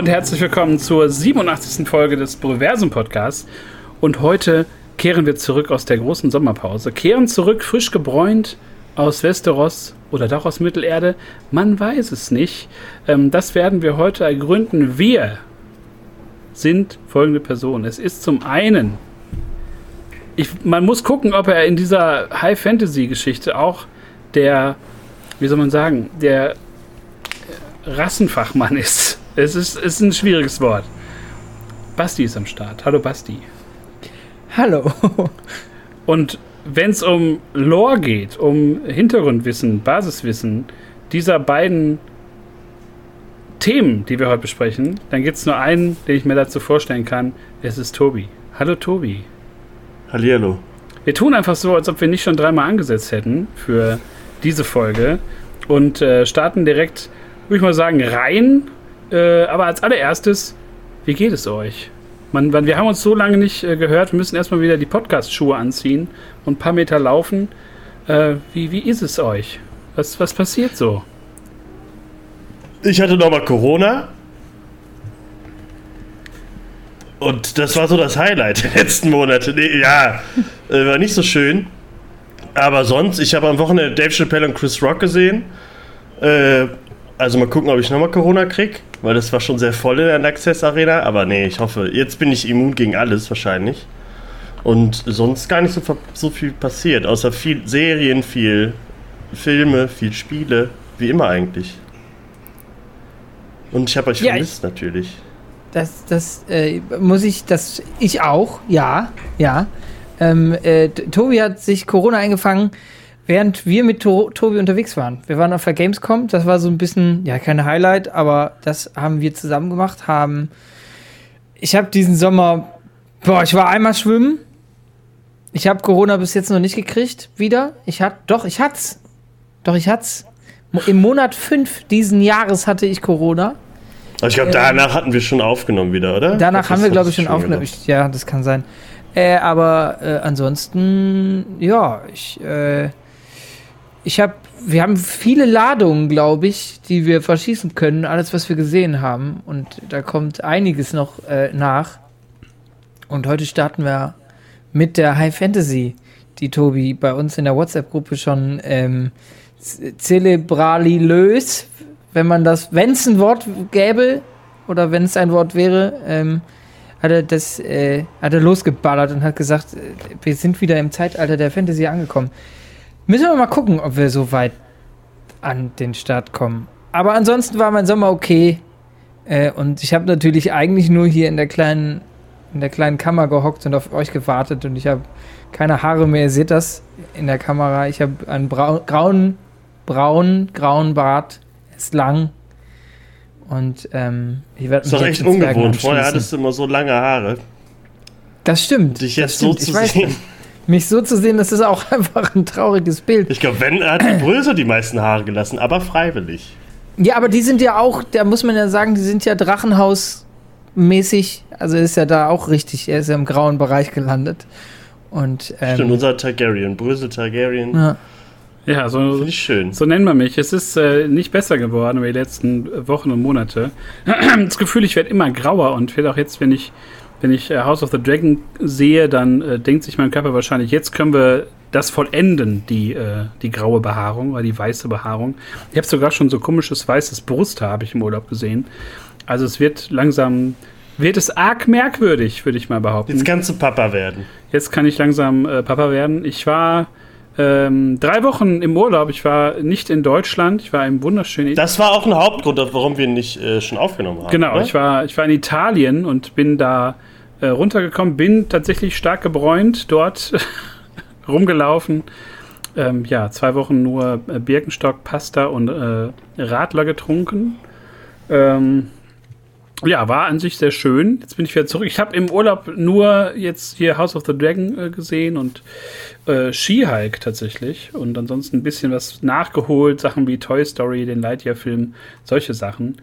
und herzlich willkommen zur 87. Folge des Proversum Podcasts. Und heute kehren wir zurück aus der großen Sommerpause. Kehren zurück, frisch gebräunt aus Westeros oder doch aus Mittelerde. Man weiß es nicht. Ähm, das werden wir heute ergründen. Wir sind folgende Personen. Es ist zum einen, ich, man muss gucken, ob er in dieser High-Fantasy-Geschichte auch der, wie soll man sagen, der Rassenfachmann ist. Es ist, ist ein schwieriges Wort. Basti ist am Start. Hallo Basti. Hallo. Und wenn es um Lore geht, um Hintergrundwissen, Basiswissen dieser beiden Themen, die wir heute besprechen, dann gibt es nur einen, den ich mir dazu vorstellen kann. Es ist Tobi. Hallo Tobi. Hallihallo. Wir tun einfach so, als ob wir nicht schon dreimal angesetzt hätten für diese Folge und äh, starten direkt, würde ich mal sagen, rein. Äh, aber als allererstes, wie geht es euch? Man, man, wir haben uns so lange nicht äh, gehört, wir müssen erstmal wieder die Podcast-Schuhe anziehen und ein paar Meter laufen. Äh, wie, wie ist es euch? Was, was passiert so? Ich hatte nochmal Corona. Und das war so das Highlight der letzten Monate. Nee, ja, äh, war nicht so schön. Aber sonst, ich habe am Wochenende Dave Chappelle und Chris Rock gesehen. Äh, also mal gucken, ob ich nochmal Corona krieg, weil das war schon sehr voll in der Access Arena. Aber nee, ich hoffe, jetzt bin ich immun gegen alles wahrscheinlich. Und sonst gar nicht so, so viel passiert, außer viel Serien, viel Filme, viel Spiele, wie immer eigentlich. Und ich habe euch ja, vermisst ich, natürlich. Das, das äh, muss ich, das ich auch, ja, ja. Ähm, äh, Tobi hat sich Corona eingefangen, während wir mit to Tobi unterwegs waren. Wir waren auf der Gamescom, das war so ein bisschen, ja, kein Highlight, aber das haben wir zusammen gemacht, haben. Ich habe diesen Sommer, boah, ich war einmal schwimmen. Ich habe Corona bis jetzt noch nicht gekriegt, wieder. Ich hatte, doch, ich hat's. Doch, ich hat's. Im Monat 5 diesen Jahres hatte ich Corona. Ich glaube, danach ähm, hatten wir schon aufgenommen wieder, oder? Danach haben wir, glaube ich, schon aufgenommen. Ich, ja, das kann sein. Äh, aber äh, ansonsten, ja, ich, äh, ich habe, wir haben viele Ladungen, glaube ich, die wir verschießen können, alles, was wir gesehen haben. Und da kommt einiges noch äh, nach. Und heute starten wir mit der High Fantasy, die Tobi bei uns in der WhatsApp-Gruppe schon ähm, zelebralilös, wenn man das, wenn es ein Wort gäbe oder wenn es ein Wort wäre, ähm, hat er das, äh, hat er losgeballert und hat gesagt, äh, wir sind wieder im Zeitalter der Fantasy angekommen. Müssen wir mal gucken, ob wir so weit an den Start kommen. Aber ansonsten war mein Sommer okay. Äh, und ich habe natürlich eigentlich nur hier in der kleinen, in der kleinen Kammer gehockt und auf euch gewartet und ich habe keine Haare mehr. Ihr seht das in der Kamera. Ich habe einen braun, grauen, braun, grauen Bart. Ist lang. Und ähm, ich werde mich. Ist doch echt ungewohnt. Vorher hattest du immer so lange Haare. Das stimmt. Dich jetzt so zu sehen. Mich so zu sehen, das ist auch einfach ein trauriges Bild. Ich glaube, wenn hat die Bröse die meisten Haare gelassen, aber freiwillig. Ja, aber die sind ja auch, da muss man ja sagen, die sind ja Drachenhaus-mäßig. Also ist ja da auch richtig. Er ist ja im grauen Bereich gelandet. Und, ähm, Stimmt, unser Targaryen, Brösel Targaryen. Ja. Ja, so, Finde ich schön. so nennen wir mich. Es ist äh, nicht besser geworden über die letzten Wochen und Monate. Das Gefühl, ich werde immer grauer und werde auch jetzt, wenn ich, wenn ich äh, House of the Dragon sehe, dann äh, denkt sich mein Körper wahrscheinlich, jetzt können wir das vollenden, die, äh, die graue Behaarung oder die weiße Behaarung. Ich habe sogar schon so komisches weißes Brusthaar, habe ich im Urlaub gesehen. Also es wird langsam, wird es arg merkwürdig, würde ich mal behaupten. Jetzt kannst du Papa werden. Jetzt kann ich langsam äh, Papa werden. Ich war ähm, drei Wochen im Urlaub. Ich war nicht in Deutschland, ich war im wunderschönen. Das war auch ein Hauptgrund, warum wir nicht äh, schon aufgenommen haben. Genau, ich war, ich war in Italien und bin da äh, runtergekommen, bin tatsächlich stark gebräunt dort rumgelaufen. Ähm, ja, zwei Wochen nur äh, Birkenstock, Pasta und äh, Radler getrunken. Ähm, ja, war an sich sehr schön. Jetzt bin ich wieder zurück. Ich habe im Urlaub nur jetzt hier House of the Dragon äh, gesehen und äh, She-Hulk tatsächlich. Und ansonsten ein bisschen was nachgeholt. Sachen wie Toy Story, den Lightyear-Film, solche Sachen.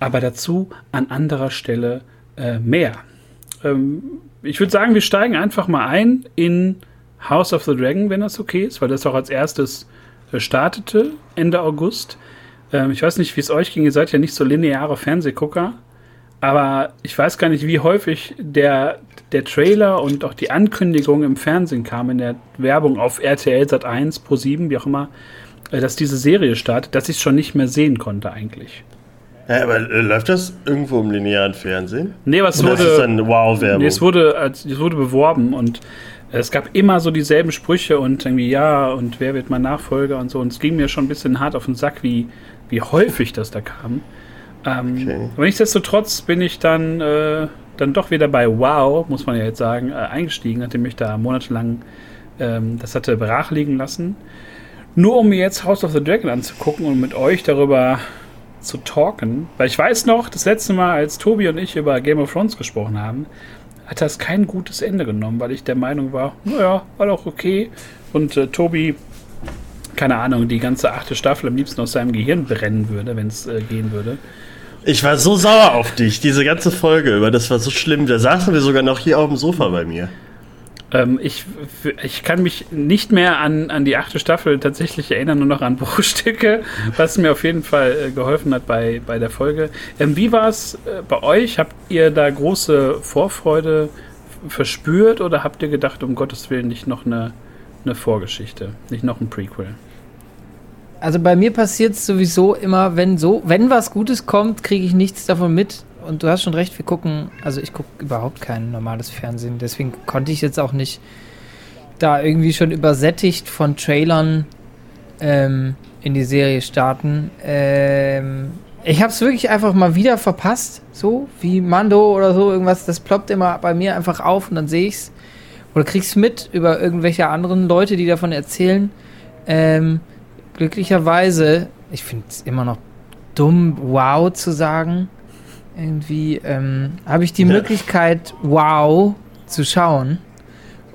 Aber dazu an anderer Stelle äh, mehr. Ähm, ich würde sagen, wir steigen einfach mal ein in House of the Dragon, wenn das okay ist, weil das auch als erstes äh, startete Ende August. Ähm, ich weiß nicht, wie es euch ging. Ihr seid ja nicht so lineare Fernsehgucker. Aber ich weiß gar nicht, wie häufig der, der Trailer und auch die Ankündigung im Fernsehen kam, in der Werbung auf RTL Sat 1, Pro 7, wie auch immer, äh, dass diese Serie startet, dass ich es schon nicht mehr sehen konnte eigentlich. Ja, aber äh, läuft das irgendwo im linearen Fernsehen? Nee, Oder wurde. ist das eine Wow-Werbung? Nee, es wurde, als- es wurde beworben und es gab immer so dieselben Sprüche und irgendwie, ja, und wer wird mein Nachfolger und so. Und es ging mir schon ein bisschen hart auf den Sack, wie, wie häufig das da kam. Ähm, Okay. Aber nichtsdestotrotz bin ich dann, äh, dann doch wieder bei Wow, muss man ja jetzt sagen, äh, eingestiegen, nachdem ich da monatelang ähm, das hatte brach liegen lassen. Nur um mir jetzt House of the Dragon anzugucken und mit euch darüber zu talken. Weil ich weiß noch, das letzte Mal, als Tobi und ich über Game of Thrones gesprochen haben, hat das kein gutes Ende genommen, weil ich der Meinung war, naja, war doch okay. Und äh, Tobi, keine Ahnung, die ganze achte Staffel am liebsten aus seinem Gehirn brennen würde, wenn es äh, gehen würde. Ich war so sauer auf dich, diese ganze Folge über. Das war so schlimm. Da saßen wir sogar noch hier auf dem Sofa bei mir. Ähm, ich, ich kann mich nicht mehr an, an die achte Staffel tatsächlich erinnern, nur noch an Bruchstücke, was mir auf jeden Fall äh, geholfen hat bei, bei der Folge. Ähm, wie war es äh, bei euch? Habt ihr da große Vorfreude verspürt oder habt ihr gedacht, um Gottes Willen nicht noch eine, eine Vorgeschichte, nicht noch ein Prequel? Also bei mir passiert es sowieso immer, wenn so, wenn was Gutes kommt, kriege ich nichts davon mit. Und du hast schon recht, wir gucken, also ich gucke überhaupt kein normales Fernsehen, deswegen konnte ich jetzt auch nicht da irgendwie schon übersättigt von Trailern ähm, in die Serie starten. Ähm, ich habe es wirklich einfach mal wieder verpasst, so wie Mando oder so irgendwas. Das ploppt immer bei mir einfach auf und dann sehe ich's oder krieg's mit über irgendwelche anderen Leute, die davon erzählen. Ähm, glücklicherweise, ich finde es immer noch dumm, wow zu sagen. Irgendwie ähm, habe ich die Ja. Möglichkeit, wow zu schauen.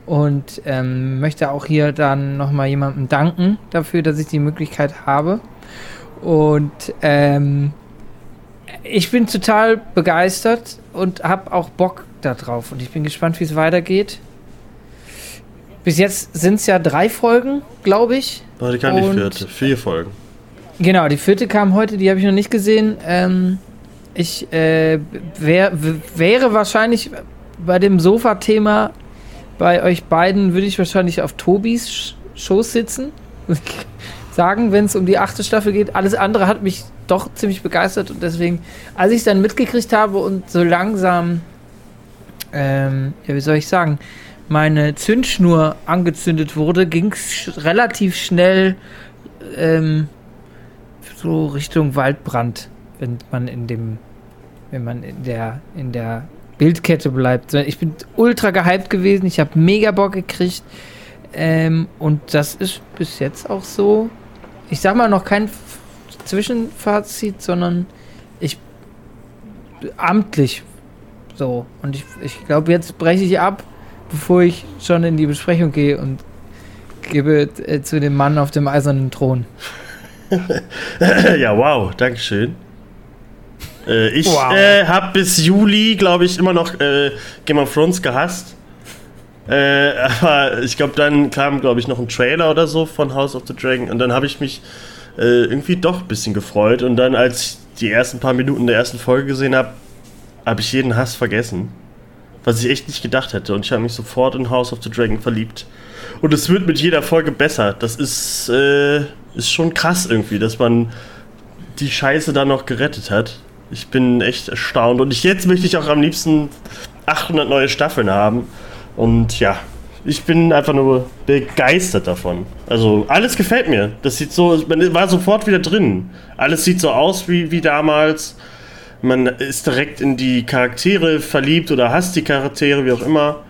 Und ähm, möchte auch hier dann nochmal jemandem danken dafür, dass ich die Möglichkeit habe. Und ähm, ich bin total begeistert und habe auch Bock darauf. Und ich bin gespannt, wie es weitergeht. Bis jetzt sind es ja drei Folgen, glaube ich. Heute kam die Und- vierte. Vier Folgen. Genau, die vierte kam heute, die habe ich noch nicht gesehen. Ähm, ich äh, wär, wäre wahrscheinlich bei dem Sofa-Thema bei euch beiden, würde ich wahrscheinlich auf Tobis Sch- Schoß sitzen. Sagen, wenn es um die achte Staffel geht. Alles andere hat mich doch ziemlich begeistert und deswegen, als ich es dann mitgekriegt habe und so langsam, ähm, ja, wie soll ich sagen, meine Zündschnur angezündet wurde, ging es sch relativ schnell ähm, so Richtung Waldbrand, wenn man in dem, wenn man in der, in der Bildkette bleibt. Ich bin ultra gehypt gewesen, ich habe mega Bock gekriegt. Ähm, und das ist bis jetzt auch so. Ich sag mal noch kein Zwischenfazit, sondern ich amtlich so. Und ich, ich glaube, jetzt breche ich ab, bevor ich schon in die Besprechung gehe und gebe äh, zu dem Mann auf dem eisernen Thron. ja, wow, Dankeschön. Äh, ich Wow. äh, habe bis Juli, glaube ich, immer noch äh, Game of Thrones gehasst. Äh, aber ich glaube, dann kam, glaube ich, noch ein Trailer oder so von House of the Dragon und dann habe ich mich äh, irgendwie doch ein bisschen gefreut. Und dann, als ich die ersten paar Minuten der ersten Folge gesehen habe, habe ich jeden Hass vergessen. Was ich echt nicht gedacht hätte. Und ich habe mich sofort in House of the Dragon verliebt. Und es wird mit jeder Folge besser. Das ist, äh, ist schon krass irgendwie, dass man die Scheiße da noch gerettet hat. Ich bin echt erstaunt. Und ich, jetzt möchte ich auch am liebsten 800 neue Staffeln haben. Und ja, ich bin einfach nur begeistert davon. Also alles gefällt mir. Das sieht so, man war sofort wieder drin. Alles sieht so aus wie, wie damals. Man ist direkt in die Charaktere verliebt oder hasst die Charaktere, wie auch immer.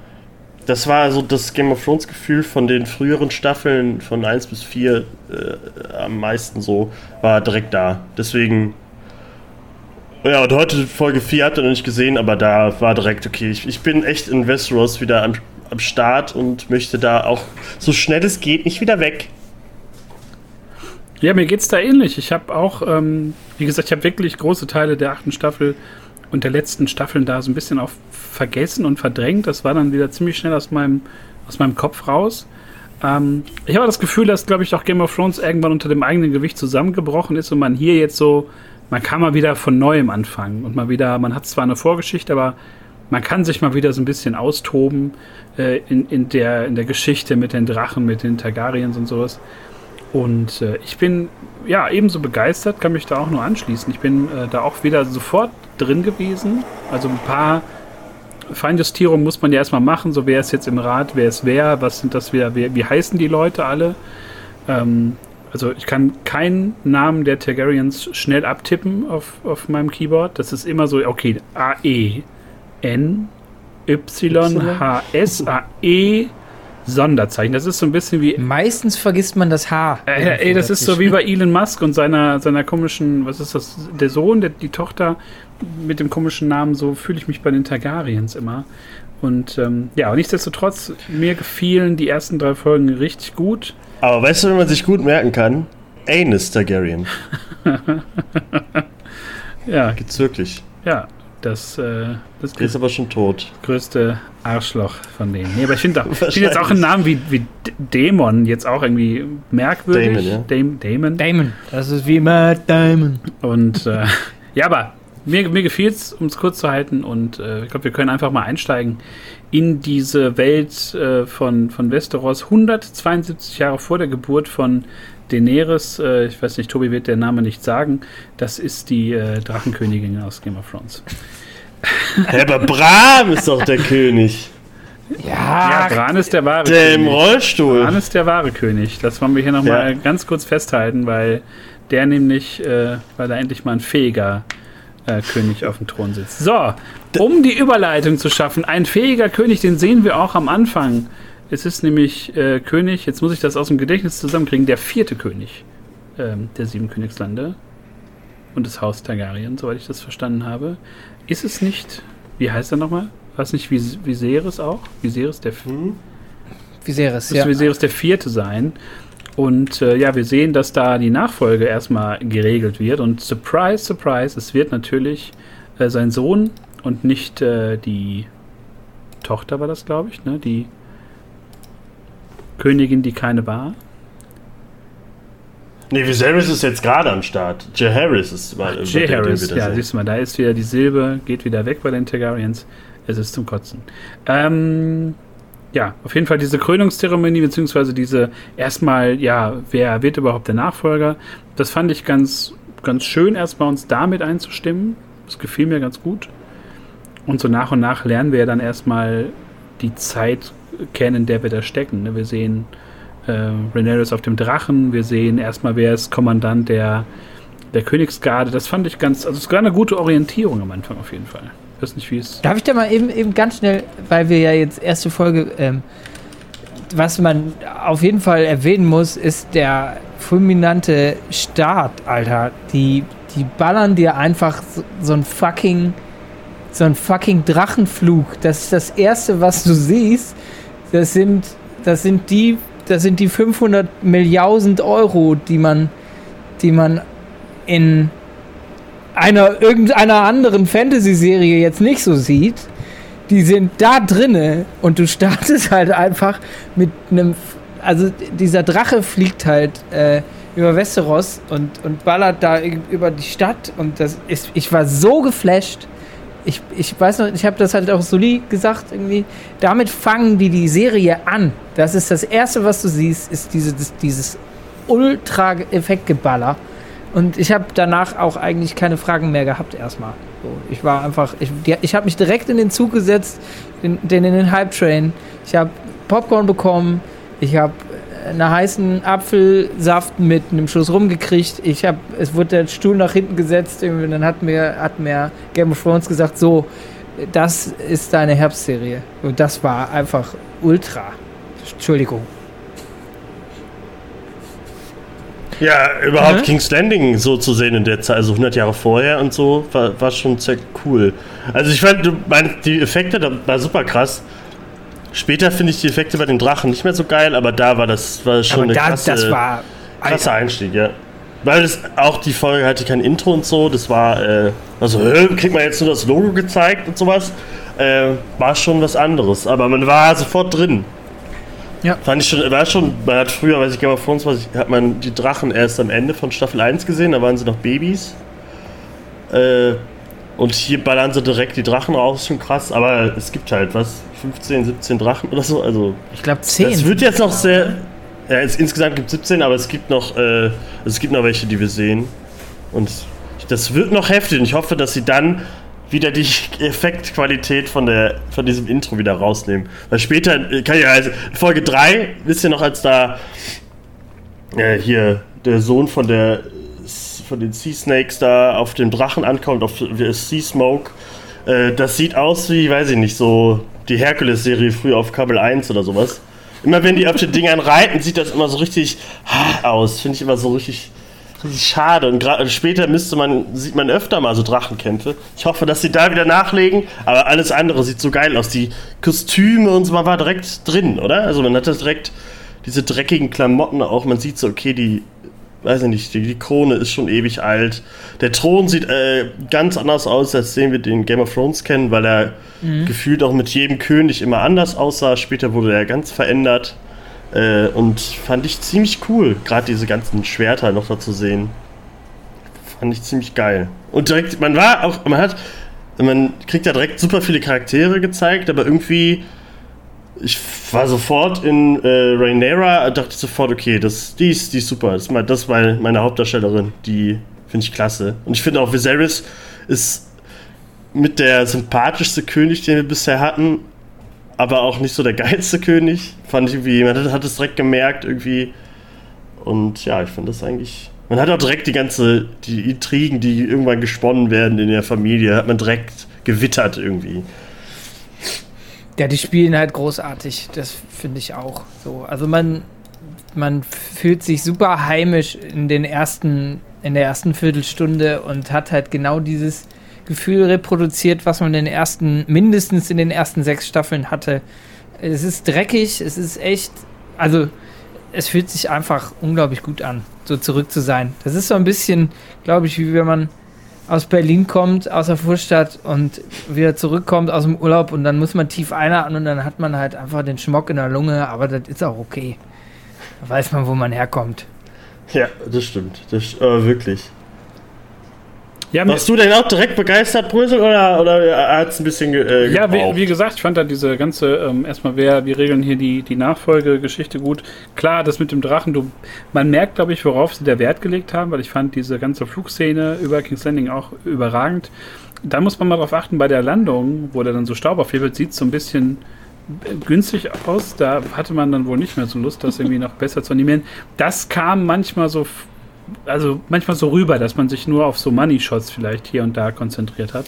Das war so das Game of Thrones Gefühl von den früheren Staffeln von 1 bis 4 äh, am meisten so, war direkt da. Deswegen. Ja, und heute Folge 4 habt ihr noch nicht gesehen, aber da war direkt, okay, ich, ich bin echt in Westeros wieder am, am Start und möchte da auch so schnell es geht nicht wieder weg. Ja, mir geht's da ähnlich. Ich habe auch, ähm, wie gesagt, ich habe wirklich große Teile der achten Staffel und der letzten Staffeln da so ein bisschen auch vergessen und verdrängt. Das war dann wieder ziemlich schnell aus meinem, aus meinem Kopf raus. Ähm, ich habe das Gefühl, dass, glaube ich, auch Game of Thrones irgendwann unter dem eigenen Gewicht zusammengebrochen ist und man hier jetzt so man kann mal wieder von neuem anfangen und mal wieder, man hat zwar eine Vorgeschichte, aber man kann sich mal wieder so ein bisschen austoben äh, in, in, der, in der Geschichte mit den Drachen, mit den Targaryens und sowas. Und äh, ich bin ja ebenso begeistert, kann mich da auch nur anschließen. Ich bin äh, da auch wieder sofort drin gewesen. Also ein paar Feinjustierungen muss man ja erstmal machen. So wer ist jetzt im Rat, wer ist wer, was sind das wer, wie heißen die Leute alle. Ähm, also ich kann keinen Namen der Targaryens schnell abtippen auf, auf meinem Keyboard. Das ist immer so, okay, A-E, N, Y, H, S, A, E, Sonderzeichen. Das ist so ein bisschen wie. Meistens vergisst man das H. Äh, ey, das ist so wie bei Elon Musk und seiner, seiner komischen, was ist das, der Sohn, der, die Tochter mit dem komischen Namen, so fühle ich mich bei den Targaryens immer. Und ähm, ja, aber nichtsdestotrotz, mir gefielen die ersten drei Folgen richtig gut. Aber weißt du, wenn man sich gut merken kann? Anus Targaryen. ja. Gibt's wirklich. Ja, das, äh, das Der ist aber schon tot. größte Arschloch von denen. Nee, aber ich finde find jetzt auch einen Namen wie, wie Dämon jetzt auch irgendwie merkwürdig. Damon, ja. Dam- Damon. Damon. Das ist wie Matt Damon. Und äh, ja, aber mir, mir gefiel es, um es kurz zu halten. Und äh, ich glaube, wir können einfach mal einsteigen in diese Welt äh, von, von Westeros. 172 Jahre vor der Geburt von Daenerys. Äh, ich weiß nicht, Tobi wird der Name nicht sagen. Das ist die äh, Drachenkönigin aus Game of Thrones. Hä, aber Bram ist doch der König. Ja, Bran ist der wahre Der im König. Rollstuhl. Bran ist der wahre König. Das wollen wir hier nochmal Ja. ganz kurz festhalten, weil der nämlich, äh, weil da endlich mal ein fähiger äh, König auf dem Thron sitzt. So, um die Überleitung zu schaffen, ein fähiger König, den sehen wir auch am Anfang. Es ist nämlich äh, König, jetzt muss ich das aus dem Gedächtnis zusammenkriegen, der vierte König ähm, der sieben Königslande und des Haus Targaryen, soweit ich das verstanden habe. Ist es nicht, wie heißt er nochmal? War es nicht Vis Viserys auch? Viserys der Hm? Viserys, ja. Viserys der vierte sein. Und äh, ja, wir sehen, dass da die Nachfolge erstmal geregelt wird. Und surprise, surprise, es wird natürlich äh, sein Sohn und nicht äh, die Tochter war das, glaube ich, ne? Die Königin, die keine war. Nee, Viserys ist jetzt gerade am Start. Jaehaerys ist mal über J. den- den Harris, ja, sehen. siehst du mal, da ist wieder die Silbe, geht wieder weg bei den Targaryens. Es ist zum Kotzen. Ähm, ja, auf jeden Fall diese Krönungszeremonie, beziehungsweise diese erstmal, ja, wer wird überhaupt der Nachfolger? Das fand ich ganz, ganz schön, erstmal uns damit einzustimmen. Das gefiel mir ganz gut. Und so nach und nach lernen wir dann erstmal die Zeit kennen, in der wir da stecken. ne? Wir sehen äh, Rhaenyra auf dem Drachen, wir sehen erstmal, wer ist Kommandant der, der Königsgarde. Das fand ich ganz, also es war eine gute Orientierung am Anfang auf jeden Fall. Ich weiß nicht, wie es. Darf ich da mal eben, eben ganz schnell, weil wir ja jetzt erste Folge, ähm, was man auf jeden Fall erwähnen muss, ist der fulminante Start, Alter. Die, die ballern dir einfach so, so ein fucking, so ein fucking Drachenflug. Das ist das erste, was du siehst. Das sind, das sind die, das sind die 500 Milliarden Euro, die man, die man in einer irgendeiner anderen Fantasy-Serie jetzt nicht so sieht, die sind da drinne und du startest halt einfach mit einem, also dieser Drache fliegt halt äh, über Westeros und, und ballert da über die Stadt und das ist, ich war so geflasht. Ich, ich weiß noch, ich habe das halt auch Soli gesagt, irgendwie, damit fangen die die Serie an. Das ist das Erste, was du siehst, ist diese, dieses Ultra-Effektgeballer. Und ich habe danach auch eigentlich keine Fragen mehr gehabt erstmal. So, ich war einfach, ich, ich habe mich direkt in den Zug gesetzt, in, den in den Hype-Train. Ich habe Popcorn bekommen, ich habe einen heißen Apfelsaft mit einem Schuss rumgekriegt. Ich habe, es wurde der Stuhl nach hinten gesetzt und dann hat mir, hat mir Game of Thrones gesagt, so, das ist deine Herbstserie. Und das war einfach ultra. Entschuldigung. Ja, überhaupt Mhm. King's Landing so zu sehen in der Zeit, also 100 Jahre vorher und so, war, war schon sehr cool. Also ich fand, du meinst, die Effekte, da war super krass. Später finde ich die Effekte bei den Drachen nicht mehr so geil, aber da war das war schon Aber eine da, krasse, das war. krasser Einstieg, ja. Weil das auch die Folge hatte kein Intro und so, das war, äh, also, hä, kriegt man jetzt nur das Logo gezeigt und sowas, äh, war schon was anderes, aber man war sofort drin. Ja. Fand ich schon, war schon, man hat früher, weiß ich, Game of Thrones, ich, hat man die Drachen erst am Ende von Staffel 1 gesehen, da waren sie noch Babys. Äh, und hier ballern sie direkt die Drachen raus, schon krass. Aber es gibt halt, was, 15, 17 Drachen oder so. Also, ich glaube 10. Es wird jetzt noch sehr. Ja, es, insgesamt gibt es 17, aber es gibt noch, äh, es gibt noch welche, die wir sehen. Und das wird noch heftig. Und ich hoffe, dass sie dann wieder die Effektqualität von, der, von diesem Intro wieder rausnehmen. Weil später, äh, kann ja, also Folge 3, wisst ihr noch, als da äh, hier der Sohn von der von den Sea Snakes da auf dem Drachen ankommt, auf Sea Smoke. Äh, das sieht aus wie, weiß ich nicht, so die Herkules-Serie früher auf Kabel 1 oder sowas. Immer wenn die auf den Dingern reiten, sieht das immer so richtig aus. Finde ich immer so richtig richtig schade. Und gerade später müsste man, sieht man öfter mal so Drachenkämpfe. Ich hoffe, dass sie da wieder nachlegen, aber alles andere sieht so geil aus. Die Kostüme und so, man war direkt drin, oder? Also man hat das direkt, diese dreckigen Klamotten auch, man sieht so, okay, die, weiß ich nicht, die, die Krone ist schon ewig alt. Der Thron sieht äh, ganz anders aus, als den wir den Game of Thrones kennen, weil er mhm. gefühlt auch mit jedem König immer anders aussah. Später wurde er ganz verändert. Äh, und fand ich ziemlich cool, gerade diese ganzen Schwerter noch da zu sehen. Fand ich ziemlich geil. Und direkt, man war auch, man hat, man kriegt ja direkt super viele Charaktere gezeigt, aber irgendwie, ich war sofort in äh, Rhaenyra, dachte sofort, okay, das, die, ist, die ist super, das mein, das ist meine, meine Hauptdarstellerin, die finde ich klasse. Und ich finde auch Viserys ist mit der sympathischste König, den wir bisher hatten, aber auch nicht so der geilste König. Fand ich irgendwie, man hat, hat es direkt gemerkt irgendwie. Und ja, ich finde das eigentlich. Man hat auch direkt die ganze, die Intrigen, die irgendwann gesponnen werden in der Familie, hat man direkt gewittert irgendwie. Ja, die spielen halt großartig, das finde ich auch so. Also man, man fühlt sich super heimisch in den ersten, in der ersten Viertelstunde und hat halt genau dieses Gefühl reproduziert, was man in den ersten, mindestens in den ersten sechs Staffeln hatte. Es ist dreckig, es ist echt, also es fühlt sich einfach unglaublich gut an, so zurück zu sein. Das ist so ein bisschen, glaube ich, wie wenn man aus Berlin kommt, aus der Vorstadt und wieder zurückkommt aus dem Urlaub und dann muss man tief einatmen und dann hat man halt einfach den Schmock in der Lunge, aber das ist auch okay. Da weiß man, wo man herkommt. Ja, das stimmt. Das, äh, wirklich. Ja, Warst du denn auch direkt begeistert, Brösel, oder, oder hat es ein bisschen äh, Ja, wie, wie, gesagt, ich fand da diese ganze, ähm, erstmal, wer, wir regeln hier die, die Nachfolgegeschichte gut. Klar, das mit dem Drachen, du, man merkt, glaube ich, worauf sie der Wert gelegt haben, weil ich fand diese ganze Flugszene über King's Landing auch überragend. Da muss man mal drauf achten, bei der Landung, wo der dann so Staub aufhebelt, sieht es so ein bisschen günstig aus. Da hatte man dann wohl nicht mehr so Lust, das irgendwie noch besser zu animieren. Das kam manchmal so also manchmal so rüber, dass man sich nur auf so Money-Shots vielleicht hier und da konzentriert hat.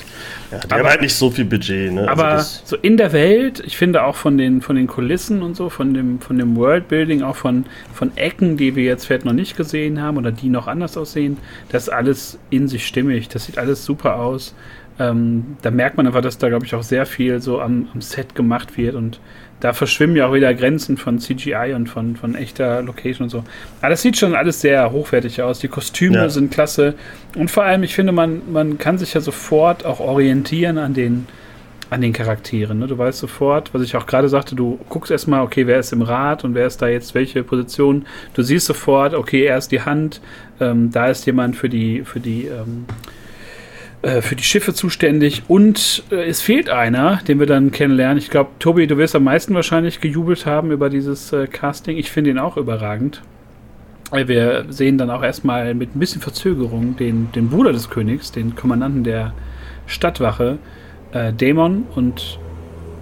Ja, der aber, halt nicht so viel Budget, ne? Aber also so in der Welt, ich finde auch von den, von den Kulissen und so, von dem, von dem Worldbuilding, auch von, von Ecken, die wir jetzt vielleicht noch nicht gesehen haben oder die noch anders aussehen, das ist alles in sich stimmig. Das sieht alles super aus. Ähm, da merkt man einfach, dass da, glaube ich, auch sehr viel so am, am Set gemacht wird und da verschwimmen ja auch wieder Grenzen von CGI und von, von echter Location und so. Aber das sieht schon alles sehr hochwertig aus. Die Kostüme ja. sind klasse. Und vor allem, ich finde, man, man kann sich ja sofort auch orientieren an den, an den Charakteren. Ne? Du weißt sofort, was ich auch gerade sagte, du guckst erstmal, okay, wer ist im Rad und wer ist da jetzt welche Position. Du siehst sofort, okay, er ist die Hand, ähm, da ist jemand für die, für die ähm, äh, für die Schiffe zuständig und äh, es fehlt einer, den wir dann kennenlernen. Ich glaube, Tobi, du wirst am meisten wahrscheinlich gejubelt haben über dieses äh, Casting. Ich finde ihn auch überragend. Wir sehen dann auch erstmal mit ein bisschen Verzögerung den, den Bruder des Königs, den Kommandanten der Stadtwache, äh, Dämon, und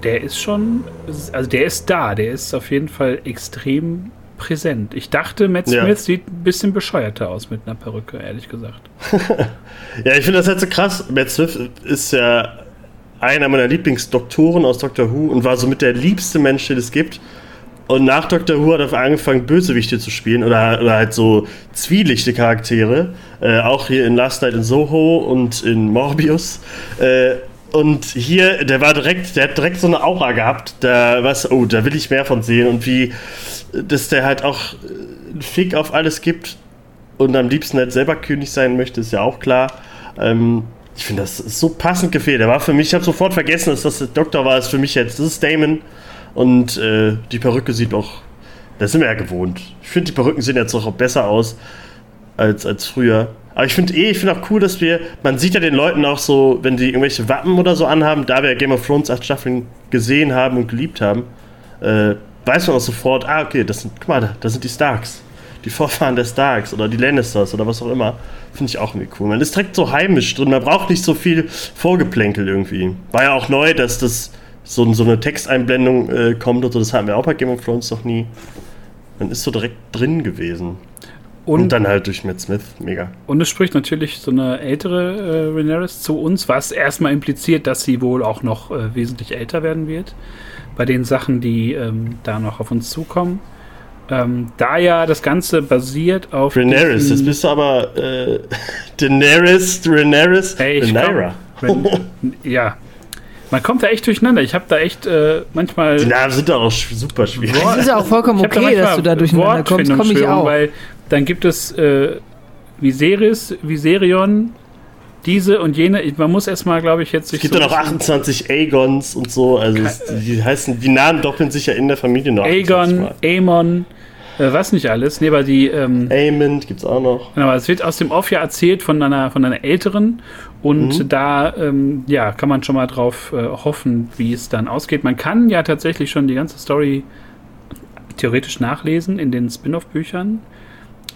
der ist schon, also der ist da, der ist auf jeden Fall extrem präsent. Ich dachte, Matt Smith ja. sieht ein bisschen bescheuerter aus mit einer Perücke, ehrlich gesagt. ja, ich finde das halt so krass. Matt Smith ist ja einer meiner Lieblingsdoktoren aus Doctor Who und war somit der liebste Mensch, den es gibt. Und nach Doctor Who hat er angefangen, Bösewichte zu spielen oder, oder halt so zwielichte Charaktere. Äh, auch hier in Last Night in Soho und in Morbius. Äh, und hier, der war direkt, der hat direkt so eine Aura gehabt. Da was, oh, da will ich mehr von sehen. Und wie, dass der halt auch einen Fick auf alles gibt und am liebsten halt selber König sein möchte, ist ja auch klar. Ähm, ich finde, das ist so passend gefehlt. Der war für mich, ich habe sofort vergessen, dass das der Doktor war, ist für mich jetzt, das ist Damon. Und äh, die Perücke sieht auch, das sind wir ja gewohnt. Ich finde, die Perücken sehen jetzt auch besser aus als, als früher. Aber ich finde eh, ich finde auch cool, dass wir, man sieht ja den Leuten auch so, wenn die irgendwelche Wappen oder so anhaben, da wir Game of Thrones acht Staffeln gesehen haben und geliebt haben, äh, weiß man auch sofort, ah, okay, das sind, guck mal, da, das sind die Starks. Die Vorfahren der Starks oder die Lannisters oder was auch immer. Finde ich auch irgendwie cool. Man ist direkt so heimisch drin, man braucht nicht so viel Vorgeplänkel irgendwie. War ja auch neu, dass das so, so eine Texteinblendung äh, kommt und so, das hatten wir auch bei Game of Thrones noch nie. Man ist so direkt drin gewesen. Und, und, dann halt durch Matt Smith, mega. Und es spricht natürlich so eine ältere äh, Rhaenyra zu uns, was erstmal impliziert, dass sie wohl auch noch äh, wesentlich älter werden wird. Bei den Sachen, die ähm, da noch auf uns zukommen. Ähm, da ja das Ganze basiert auf. Rhaenyra, jetzt bist du aber äh, Daenerys, Rhaenyra, hey, Rhaenyra. ja, man kommt da echt durcheinander. Ich habe da echt äh, manchmal. Die Namen sind da auch super schwierig. Es ist ja auch vollkommen okay, da dass du da durcheinander kommst. Komm ich auch. Weil dann gibt es äh, Viserys, Viserion, diese und jene. Man muss erstmal, glaube ich, jetzt sich. Es gibt so ja noch 28 Aegons und so. Also, es, die heißen, die Namen doppeln sich ja in der Familie noch. Aegon, Aemon. Äh, was nicht alles. Nee, aber die. Ähm, Aemond gibt's auch noch. Genau, es wird aus dem Off ja erzählt von einer, von einer älteren. Und mhm. da ähm, ja, kann man schon mal drauf äh, hoffen, wie es dann ausgeht. Man kann ja tatsächlich schon die ganze Story theoretisch nachlesen in den Spin-off-Büchern,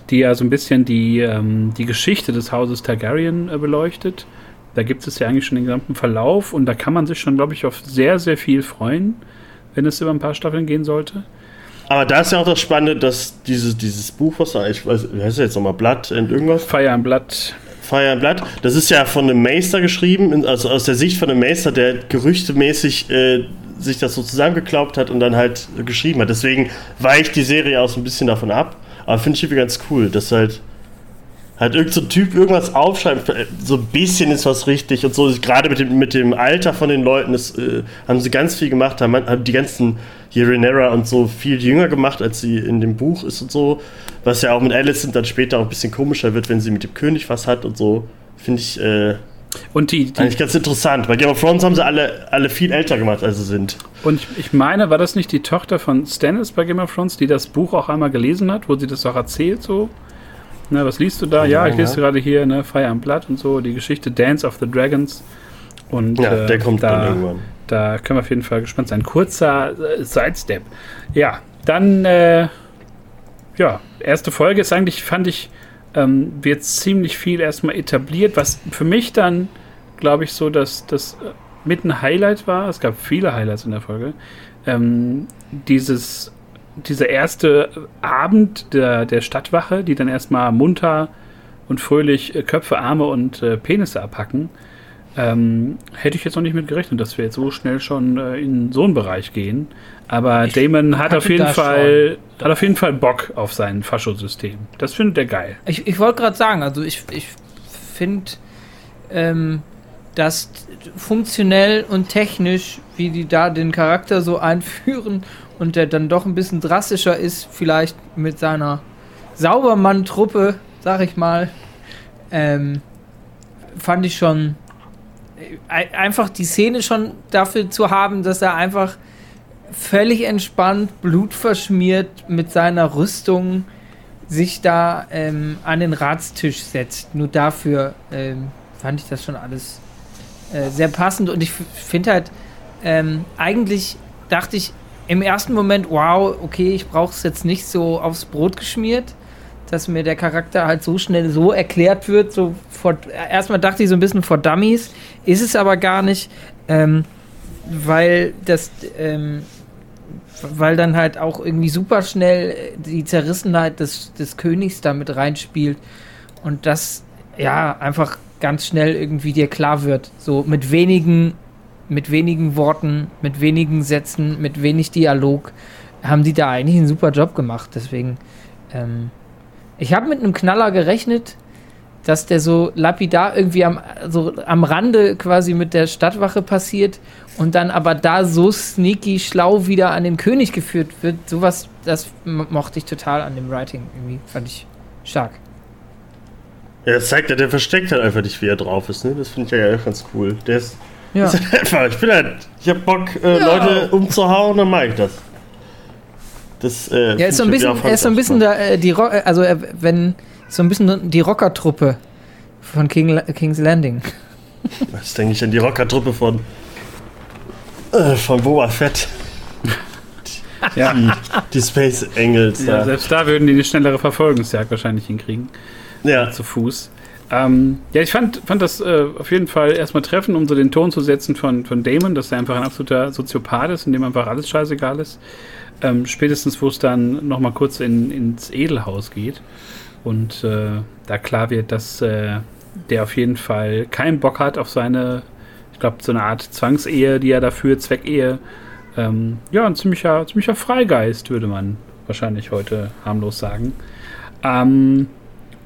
die ja so ein bisschen die, ähm, die Geschichte des Hauses Targaryen äh, beleuchtet. Da gibt es ja eigentlich schon den gesamten Verlauf und da kann man sich schon, glaube ich, auf sehr, sehr viel freuen, wenn es über ein paar Staffeln gehen sollte. Aber da ist ja auch das Spannende, dass dieses, dieses Buch, was da, ich weiß, wie heißt das jetzt nochmal, Blatt und irgendwas? Fire and Blood. Fire and Blood, das ist ja von einem Meister geschrieben, also aus der Sicht von einem Meister, der gerüchtemäßig äh, sich das so zusammengeklaubt hat und dann halt geschrieben hat. Deswegen weicht die Serie auch so ein bisschen davon ab. Aber finde ich irgendwie ganz cool, dass halt halt irgendein so Typ irgendwas aufschreibt, so ein bisschen ist was richtig und so. Gerade mit dem, mit dem Alter von den Leuten das, äh, haben sie ganz viel gemacht, haben, haben die ganzen hier Renera und so viel jünger gemacht, als sie in dem Buch ist und so. Was ja auch mit Alicent dann später auch ein bisschen komischer wird, wenn sie mit dem König was hat und so. Finde ich äh, und die, die, eigentlich ganz interessant. Bei Game of Thrones haben sie alle, alle viel älter gemacht, als sie sind. Und ich, ich meine, war das nicht die Tochter von Stannis bei Game of Thrones, die das Buch auch einmal gelesen hat, wo sie das auch erzählt so? Na, was liest du da? Ja, ich lese gerade hier, ne, Fire and Blood und so, die Geschichte Dance of the Dragons. Und ja, der äh, kommt da, dann irgendwann. Da können wir auf jeden Fall gespannt sein. Kurzer äh, Sidestep. Ja, dann, äh, ja, erste Folge ist eigentlich, fand ich, ähm, wird ziemlich viel erstmal etabliert, was für mich dann, glaube ich, so dass das äh, mit ein Highlight war. Es gab viele Highlights in der Folge. Ähm, dieses dieser erste Abend der, der Stadtwache, die dann erstmal munter und fröhlich äh, Köpfe, Arme und äh, Penisse abhacken, ähm, hätte ich jetzt noch nicht mit gerechnet, dass wir jetzt so schnell schon äh, in so einen Bereich gehen. Aber ich Damon hat auf jeden Fall hat auf jeden Fall Bock auf sein Faschosystem. Das findet er geil. Ich, ich wollte gerade sagen, also ich, ich finde ähm, das funktionell und technisch, wie die da den Charakter so einführen, und der dann doch ein bisschen drastischer ist, vielleicht mit seiner Saubermann-Truppe, sag ich mal, ähm, fand ich schon äh, einfach die Szene schon dafür zu haben, dass er einfach völlig entspannt, blutverschmiert mit seiner Rüstung sich da ähm, an den Ratstisch setzt. Nur dafür ähm, fand ich das schon alles äh, sehr passend und ich finde halt, ähm, eigentlich dachte ich, im ersten Moment, wow, okay, ich brauche es jetzt nicht so aufs Brot geschmiert, dass mir der Charakter halt so schnell so erklärt wird. So vor, erstmal dachte ich so ein bisschen vor Dummies, ist es aber gar nicht, ähm, weil das, ähm, weil dann halt auch irgendwie super schnell die Zerrissenheit des, des Königs da mit reinspielt und das ja einfach ganz schnell irgendwie dir klar wird. So mit wenigen mit wenigen Worten, mit wenigen Sätzen, mit wenig Dialog, haben die da eigentlich einen super Job gemacht. Deswegen, ähm, ich habe mit einem Knaller gerechnet, dass der so lapidar irgendwie am, so am Rande quasi mit der Stadtwache passiert und dann aber da so sneaky schlau wieder an den König geführt wird. Sowas, das mochte ich total an dem Writing irgendwie. Fand ich stark. Ja, das zeigt ja, der versteckt halt einfach nicht, wie er drauf ist. Ne? Das finde ich ja ganz cool. Der ist ja. einfach, ich bin halt, ich hab Bock, äh, ja. Leute umzuhauen, dann mache ich das. Das, äh, ja, ist so ein bisschen, er ist so ein bisschen da, äh, die Rock, also äh, wenn so ein bisschen die Rockertruppe, von King, King's Landing. Das denke ich an die Rockertruppe von, äh, von Boba Fett. Ja. Die, die Space Angels ja, da. selbst da würden die eine schnellere Verfolgungsjagd wahrscheinlich hinkriegen. Ja. Zu Fuß. Ähm, ja, ich fand, fand das äh, auf jeden Fall erstmal treffen, um so den Ton zu setzen von, von Damon, dass er einfach ein absoluter Soziopath ist, in dem einfach alles scheißegal ist. Ähm, spätestens, wo es dann nochmal kurz in, ins Edelhaus geht und äh, da klar wird, dass äh, der auf jeden Fall keinen Bock hat auf seine, glaube, so eine Art Zwangsehe, die er dafür, Zweckehe. Ähm, ja, ein ziemlicher, ziemlicher Freigeist, würde man wahrscheinlich heute harmlos sagen. Ähm,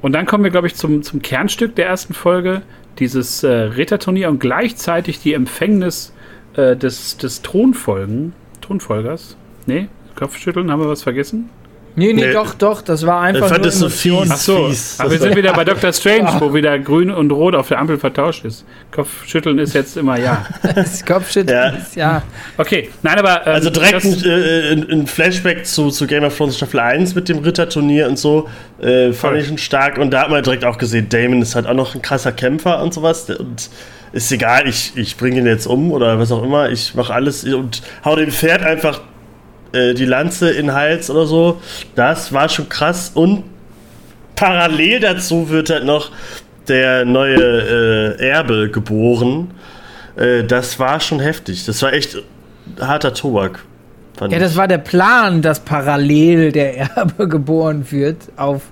und dann kommen wir, glaube ich, zum, zum Kernstück der ersten Folge, dieses äh, Ritterturnier und gleichzeitig die Empfängnis äh, des, des Thronfolgen, Thronfolgers. Nee, Kopfschütteln, haben wir was vergessen? Nee, nee, Nee. doch, doch, das war Ich einfach fand nur das so fies. Ach so, fies. aber wir sind wieder bei Dr. Strange, wo wieder grün und rot auf der Ampel vertauscht ist. Kopfschütteln ist jetzt immer ja. Das Kopfschütteln Ja. ist, ja. Okay, nein, aber. ähm, Also direkt ein, äh, ein Flashback zu, zu Game of Thrones Staffel 1 mit dem Ritterturnier und so. Äh, fand Voll. ich schon stark. Und da hat man direkt auch gesehen, Damon ist halt auch noch ein krasser Kämpfer und sowas. Und ist egal, ich, ich bringe ihn jetzt um oder was auch immer. Ich mache alles und hau dem Pferd einfach äh, die Lanze in den Hals oder so. Das war schon krass. Und parallel dazu wird halt noch der neue äh, Erbe geboren. Äh, das war schon heftig. Das war echt harter Tobak. Ja, ich. das war der Plan, dass parallel der Erbe geboren wird auf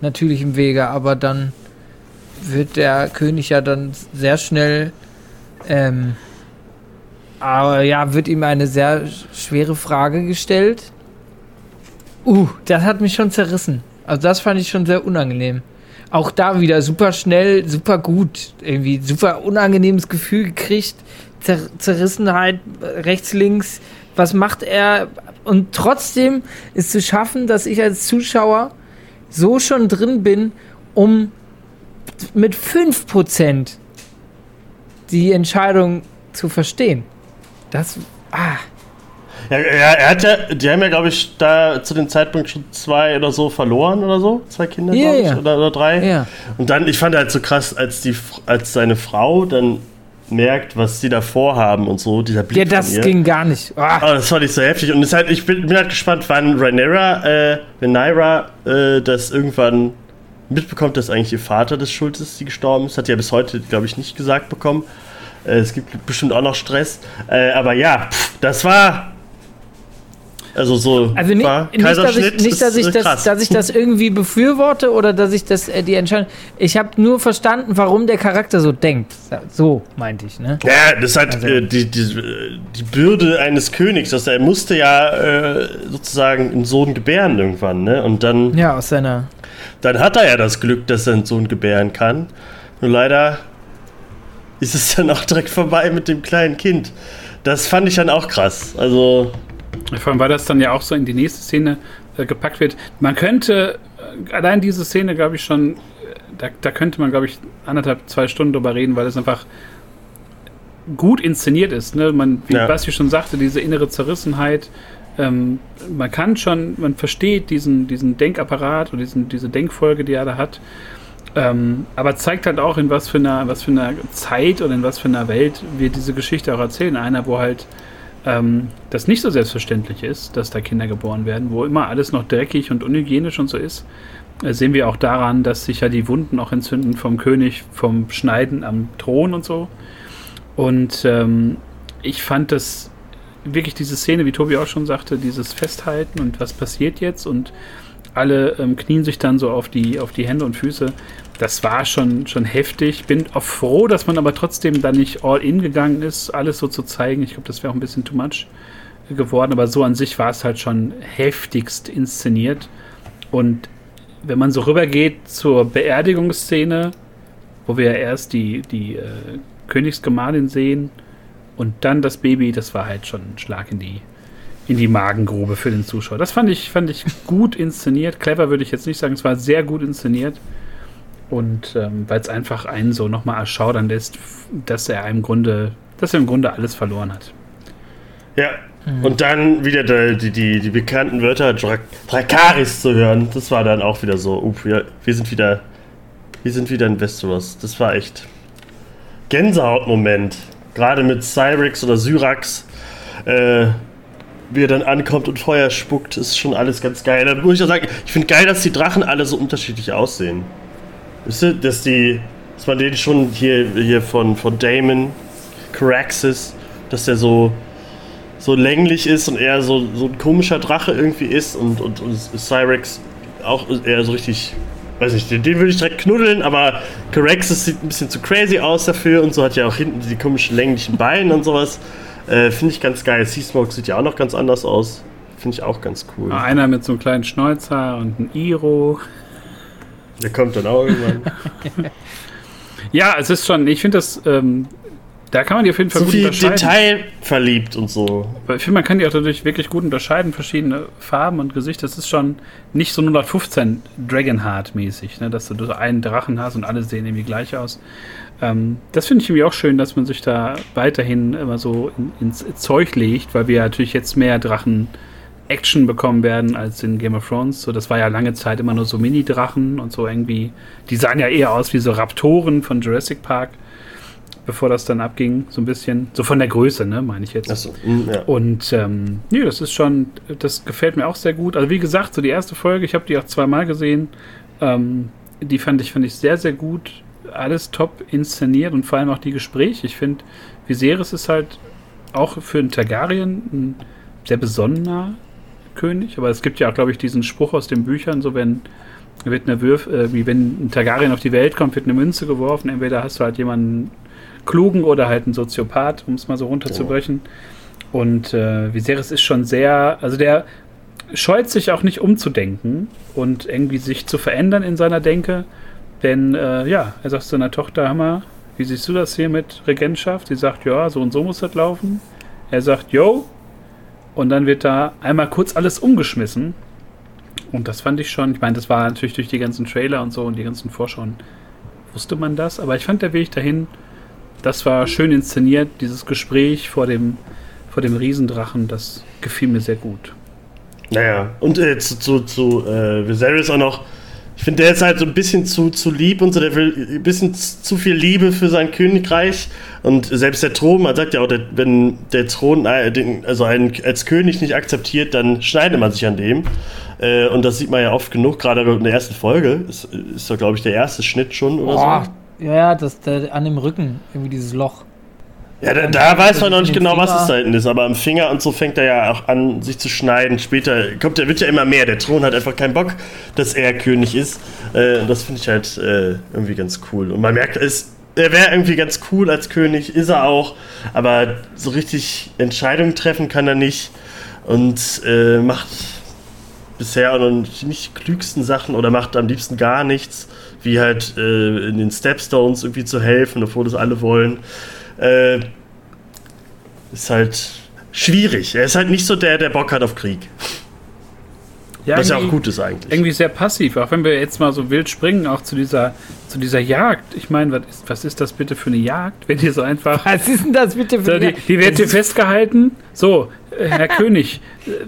natürlichem Wege, aber dann wird der König ja dann sehr schnell, ähm, aber ja, wird ihm eine sehr schwere Frage gestellt. Uh, das hat mich schon zerrissen. Also das fand ich schon sehr unangenehm. Auch da wieder super schnell, super gut, irgendwie super unangenehmes Gefühl gekriegt, Zer Zerrissenheit äh, rechts, links. Was macht er? Und trotzdem ist zu schaffen, dass ich als Zuschauer so schon drin bin, um mit 5% die Entscheidung zu verstehen. Das, ah, Ja, ja, er hat ja, die haben ja, glaube ich, da zu dem Zeitpunkt schon zwei oder so verloren oder so. Zwei Kinder, Ja, glaube ich, ja. oder, oder drei. ja. Und dann, ich fand halt so krass, als, die, als seine Frau dann merkt, was sie da vorhaben und so, dieser Blick Ja, von das ihr. ging gar nicht. Ah, Oh, das fand ich so heftig. Und halt, ich bin, bin halt gespannt, wann Rhaenyra, äh, wenn Naira äh, das irgendwann mitbekommt, dass eigentlich ihr Vater des Schuld ist, die gestorben ist. Hat sie ja bis heute, glaube ich, nicht gesagt bekommen. Äh, es gibt bestimmt auch noch Stress. Äh, aber ja, pff, das war. Also so. Also nicht, war nicht, dass ich, nicht dass, ich äh, das, dass ich das irgendwie befürworte oder dass ich das äh, die Entscheidung. Ich habe nur verstanden, warum der Charakter so denkt. So meinte ich, ne? Ja, das halt Also- äh, die, die, die Bürde eines Königs. Also er musste ja äh, sozusagen einen Sohn gebären irgendwann, ne? Und dann, Ja, aus seiner. dann hat er ja das Glück, dass er einen Sohn gebären kann. Nur leider ist es dann auch direkt vorbei mit dem kleinen Kind. Das fand ich dann auch krass. Also, Vor allem, weil das dann ja auch so in die nächste Szene äh, gepackt wird. Man könnte, äh, allein diese Szene, glaube ich, schon, äh, da, da könnte man, glaube ich, anderthalb, zwei Stunden drüber reden, weil es einfach gut inszeniert ist. Ne? Man, wie Ja. Basti schon sagte, diese innere Zerrissenheit. Ähm, man kann schon, man versteht diesen, diesen Denkapparat und diesen, diese Denkfolge, die er da hat. Ähm, aber zeigt halt auch, in was für einer, was für einer Zeit oder in was für einer Welt wir diese Geschichte auch erzählen. Einer, wo halt ähm, das nicht so selbstverständlich ist, dass da Kinder geboren werden, wo immer alles noch dreckig und unhygienisch und so ist, äh, sehen wir auch daran, dass sich ja die Wunden auch entzünden vom König, vom Schneiden am Thron und so. Und ähm, ich fand das wirklich diese Szene, wie Tobi auch schon sagte, dieses Festhalten und was passiert jetzt und alle ähm, knien sich dann so auf die, auf die Hände und Füße. Das war schon, schon heftig. Bin auch froh, dass man aber trotzdem da nicht all in gegangen ist, alles so zu zeigen. Ich glaube, das wäre auch ein bisschen too much geworden, aber so an sich war es halt schon heftigst inszeniert. Und wenn man so rübergeht zur Beerdigungsszene, wo wir ja erst die, die äh, Königsgemahlin sehen und dann das Baby, das war halt schon ein Schlag in die, in die Magengrube für den Zuschauer. Das fand ich, fand ich gut inszeniert. Clever würde ich jetzt nicht sagen, es war sehr gut inszeniert. Und ähm, weil es einfach einen so nochmal erschaudern lässt, dass er im Grunde, dass er im Grunde alles verloren hat. ja. Und dann wieder die, die, die, die bekannten Wörter Dra Drakaris zu hören. Das war dann auch wieder so, uh, wir, wir sind wieder wir sind wieder in Westeros. Das war echt Gänsehautmoment. Gerade mit Cyrex oder Syrax, äh, wie er dann ankommt und Feuer spuckt, ist schon alles ganz geil. Da muss ich auch sagen, ich finde geil, dass die Drachen alle so unterschiedlich aussehen. Wisst ihr, dass die, dass man den schon hier, hier von, von Damon, Caraxes, dass der so, so länglich ist und eher so, so ein komischer Drache irgendwie ist und, und, und Cyrex auch eher so richtig weiß nicht, den, den würde ich direkt knuddeln, aber Caraxes sieht ein bisschen zu crazy aus dafür und so hat ja auch hinten die komischen länglichen Beine und sowas. Äh, Finde ich ganz geil. Seasmoke sieht ja auch noch ganz anders aus. Finde ich auch ganz cool. Einer mit so einem kleinen Schnäuzer und ein Iro. Der kommt dann auch irgendwann. ja, es ist schon, ich finde das ähm, da kann man die auf jeden Fall so gut viel unterscheiden. Detail verliebt und so. Weil Ich finde, man kann die auch dadurch wirklich gut unterscheiden, verschiedene Farben und Gesichter. Das ist schon nicht so 015 Dragonheart-mäßig, ne? dass du so einen Drachen hast und alle sehen irgendwie gleich aus. Ähm, das finde ich irgendwie auch schön, dass man sich da weiterhin immer so in, ins Zeug legt, weil wir natürlich jetzt mehr Drachen Action bekommen werden als in Game of Thrones. So, das war ja lange Zeit immer nur so Mini-Drachen und so irgendwie. Die sahen ja eher aus wie so Raptoren von Jurassic Park bevor das dann abging, so ein bisschen. So von der Größe, ne, meine ich jetzt. Ach so, mm, ja. Und ähm, nee, das ist schon, das gefällt mir auch sehr gut. Also wie gesagt, so die erste Folge, ich habe die auch zweimal gesehen. Ähm, die fand ich, fand ich sehr, sehr gut. Alles top inszeniert und vor allem auch die Gespräche. Ich finde, Viserys ist halt auch für einen Targaryen ein sehr besonderer König. Aber es gibt ja auch, glaube ich, diesen Spruch aus den Büchern, so wenn wird eine Würf, äh, wie wenn ein Targaryen auf die Welt kommt, wird eine Münze geworfen. Entweder hast du halt jemanden klugen oder halt ein Soziopath, um es mal so runterzubrechen. Oh. Und äh, Viserys ist schon sehr, also der scheut sich auch nicht umzudenken und irgendwie sich zu verändern in seiner Denke. Denn äh, ja, er sagt seiner Tochter, Hammer, wie siehst du das hier mit Regentschaft? Sie sagt, ja, so und so muss das laufen. Er sagt, yo. Und dann wird da einmal kurz alles umgeschmissen. Und das fand ich schon, ich meine, das war natürlich durch die ganzen Trailer und so und die ganzen Vorschauen wusste man das, aber ich fand der Weg dahin das war schön inszeniert, dieses Gespräch vor dem, vor dem Riesendrachen, das gefiel mir sehr gut. Naja, und äh, zu, zu, zu äh, Viserys auch noch, ich finde, der ist halt so ein bisschen zu, zu lieb und so, der will ein bisschen zu viel Liebe für sein Königreich. Und selbst der Thron, man sagt ja auch, der, wenn der Thron äh, den, also einen als König nicht akzeptiert, dann schneidet man sich an dem. Äh, und das sieht man ja oft genug, gerade in der ersten Folge. Ist, ist doch, glaube ich, der erste Schnitt schon oder Boah, so. Ja, das, der, an dem Rücken, irgendwie dieses Loch. Ja, da, da weiß man noch nicht genau, was es da hinten ist, aber am Finger und so fängt er ja auch an, sich zu schneiden. Später kommt er, wird ja immer mehr. Der Thron hat einfach keinen Bock, dass er König ist. Äh, das finde ich halt äh, irgendwie ganz cool. Und man merkt, es, er wäre irgendwie ganz cool als König, ist er auch, aber so richtig Entscheidungen treffen kann er nicht und äh, macht bisher auch noch nicht die klügsten Sachen oder macht am liebsten gar nichts wie halt äh, in den Stepstones irgendwie zu helfen, obwohl das alle wollen. Äh, ist halt schwierig. Er ist halt nicht so der, der Bock hat auf Krieg. Ja, Was ja auch gut ist eigentlich. Irgendwie sehr passiv, auch wenn wir jetzt mal so wild springen, auch zu dieser, zu dieser Jagd. Ich meine, was ist, was ist das bitte für eine Jagd, wenn ihr so einfach. Was ist denn das bitte für eine Jagd? Die, die wird hier festgehalten. So, äh, Herr König,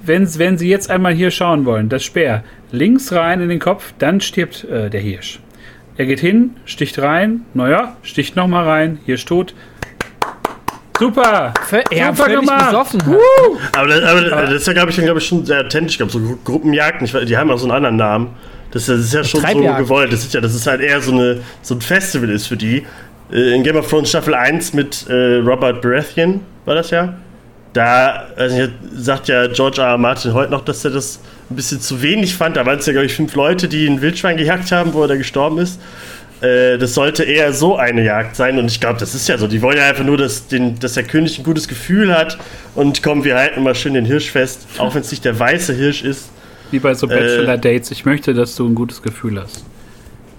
wenn, wenn Sie jetzt einmal hier schauen wollen, das Speer, links rein in den Kopf, dann stirbt äh, der Hirsch. Er geht hin, sticht rein, naja, sticht nochmal rein, hier ist tot. Super! Ja, Super gemacht! Besoffen aber, das, aber, aber das ist ja, glaube ich, glaub ich, schon sehr authentisch. Ich glaube, so Gruppenjagden, ich, die haben auch so einen anderen Namen. Das, das ist ja schon so gewollt. Das ist ja, das ist halt eher so, eine, so ein Festival ist für die. Äh, in Game of Thrones Staffel 1 mit äh, Robert Baratheon war das ja. Da also, sagt ja George R. R. Martin heute noch, dass er das ein bisschen zu wenig fand. Da waren es ja, glaube ich, fünf Leute, die ein Wildschwein gejagt haben, wo er da gestorben ist. Äh, das sollte eher so eine Jagd sein. Und ich glaube, das ist ja so. Die wollen ja einfach nur, dass, den, dass der König ein gutes Gefühl hat. Und kommen, wir halten mal schön den Hirsch fest. Auch wenn es nicht der weiße Hirsch ist. Wie bei so Bachelor-Dates. Ich möchte, dass du ein gutes Gefühl hast.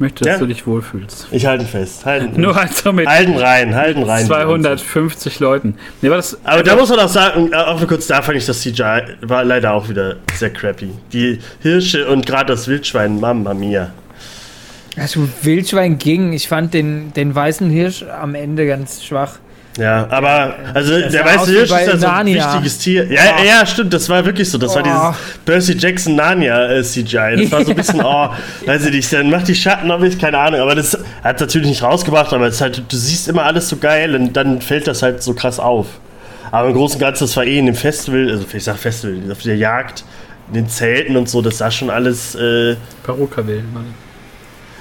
Ich möchte, dass ja? du dich wohlfühlst. Ich halte fest. Halten, Nur halt so mit halten rein, halten rein. 250 Leuten. Nee, war das, Aber da muss man auch sagen, auch nur kurz, da fand ich das CGI war leider auch wieder sehr crappy. Die Hirsche und gerade das Wildschwein, Mamma mia. Also Wildschwein ging. Ich fand den, den weißen Hirsch am Ende ganz schwach. Ja, aber also Das der weiße Hirsch ist ja so ein wichtiges Tier. Ja, Oh. ja, stimmt, das war wirklich so. Das war Oh. dieses Percy Jackson Narnia äh, CGI. Das war so ein bisschen, oh, weiß ich nicht, dann macht die Schatten noch nicht, keine Ahnung. Aber das hat natürlich nicht rausgebracht, aber es ist halt, du siehst immer alles so geil und dann fällt das halt so krass auf. Aber im Großen und Ganzen, das war eh in dem Festival, also ich sag Festival, auf der Jagd, in den Zelten und so, das sah schon alles. Äh, Baroka will.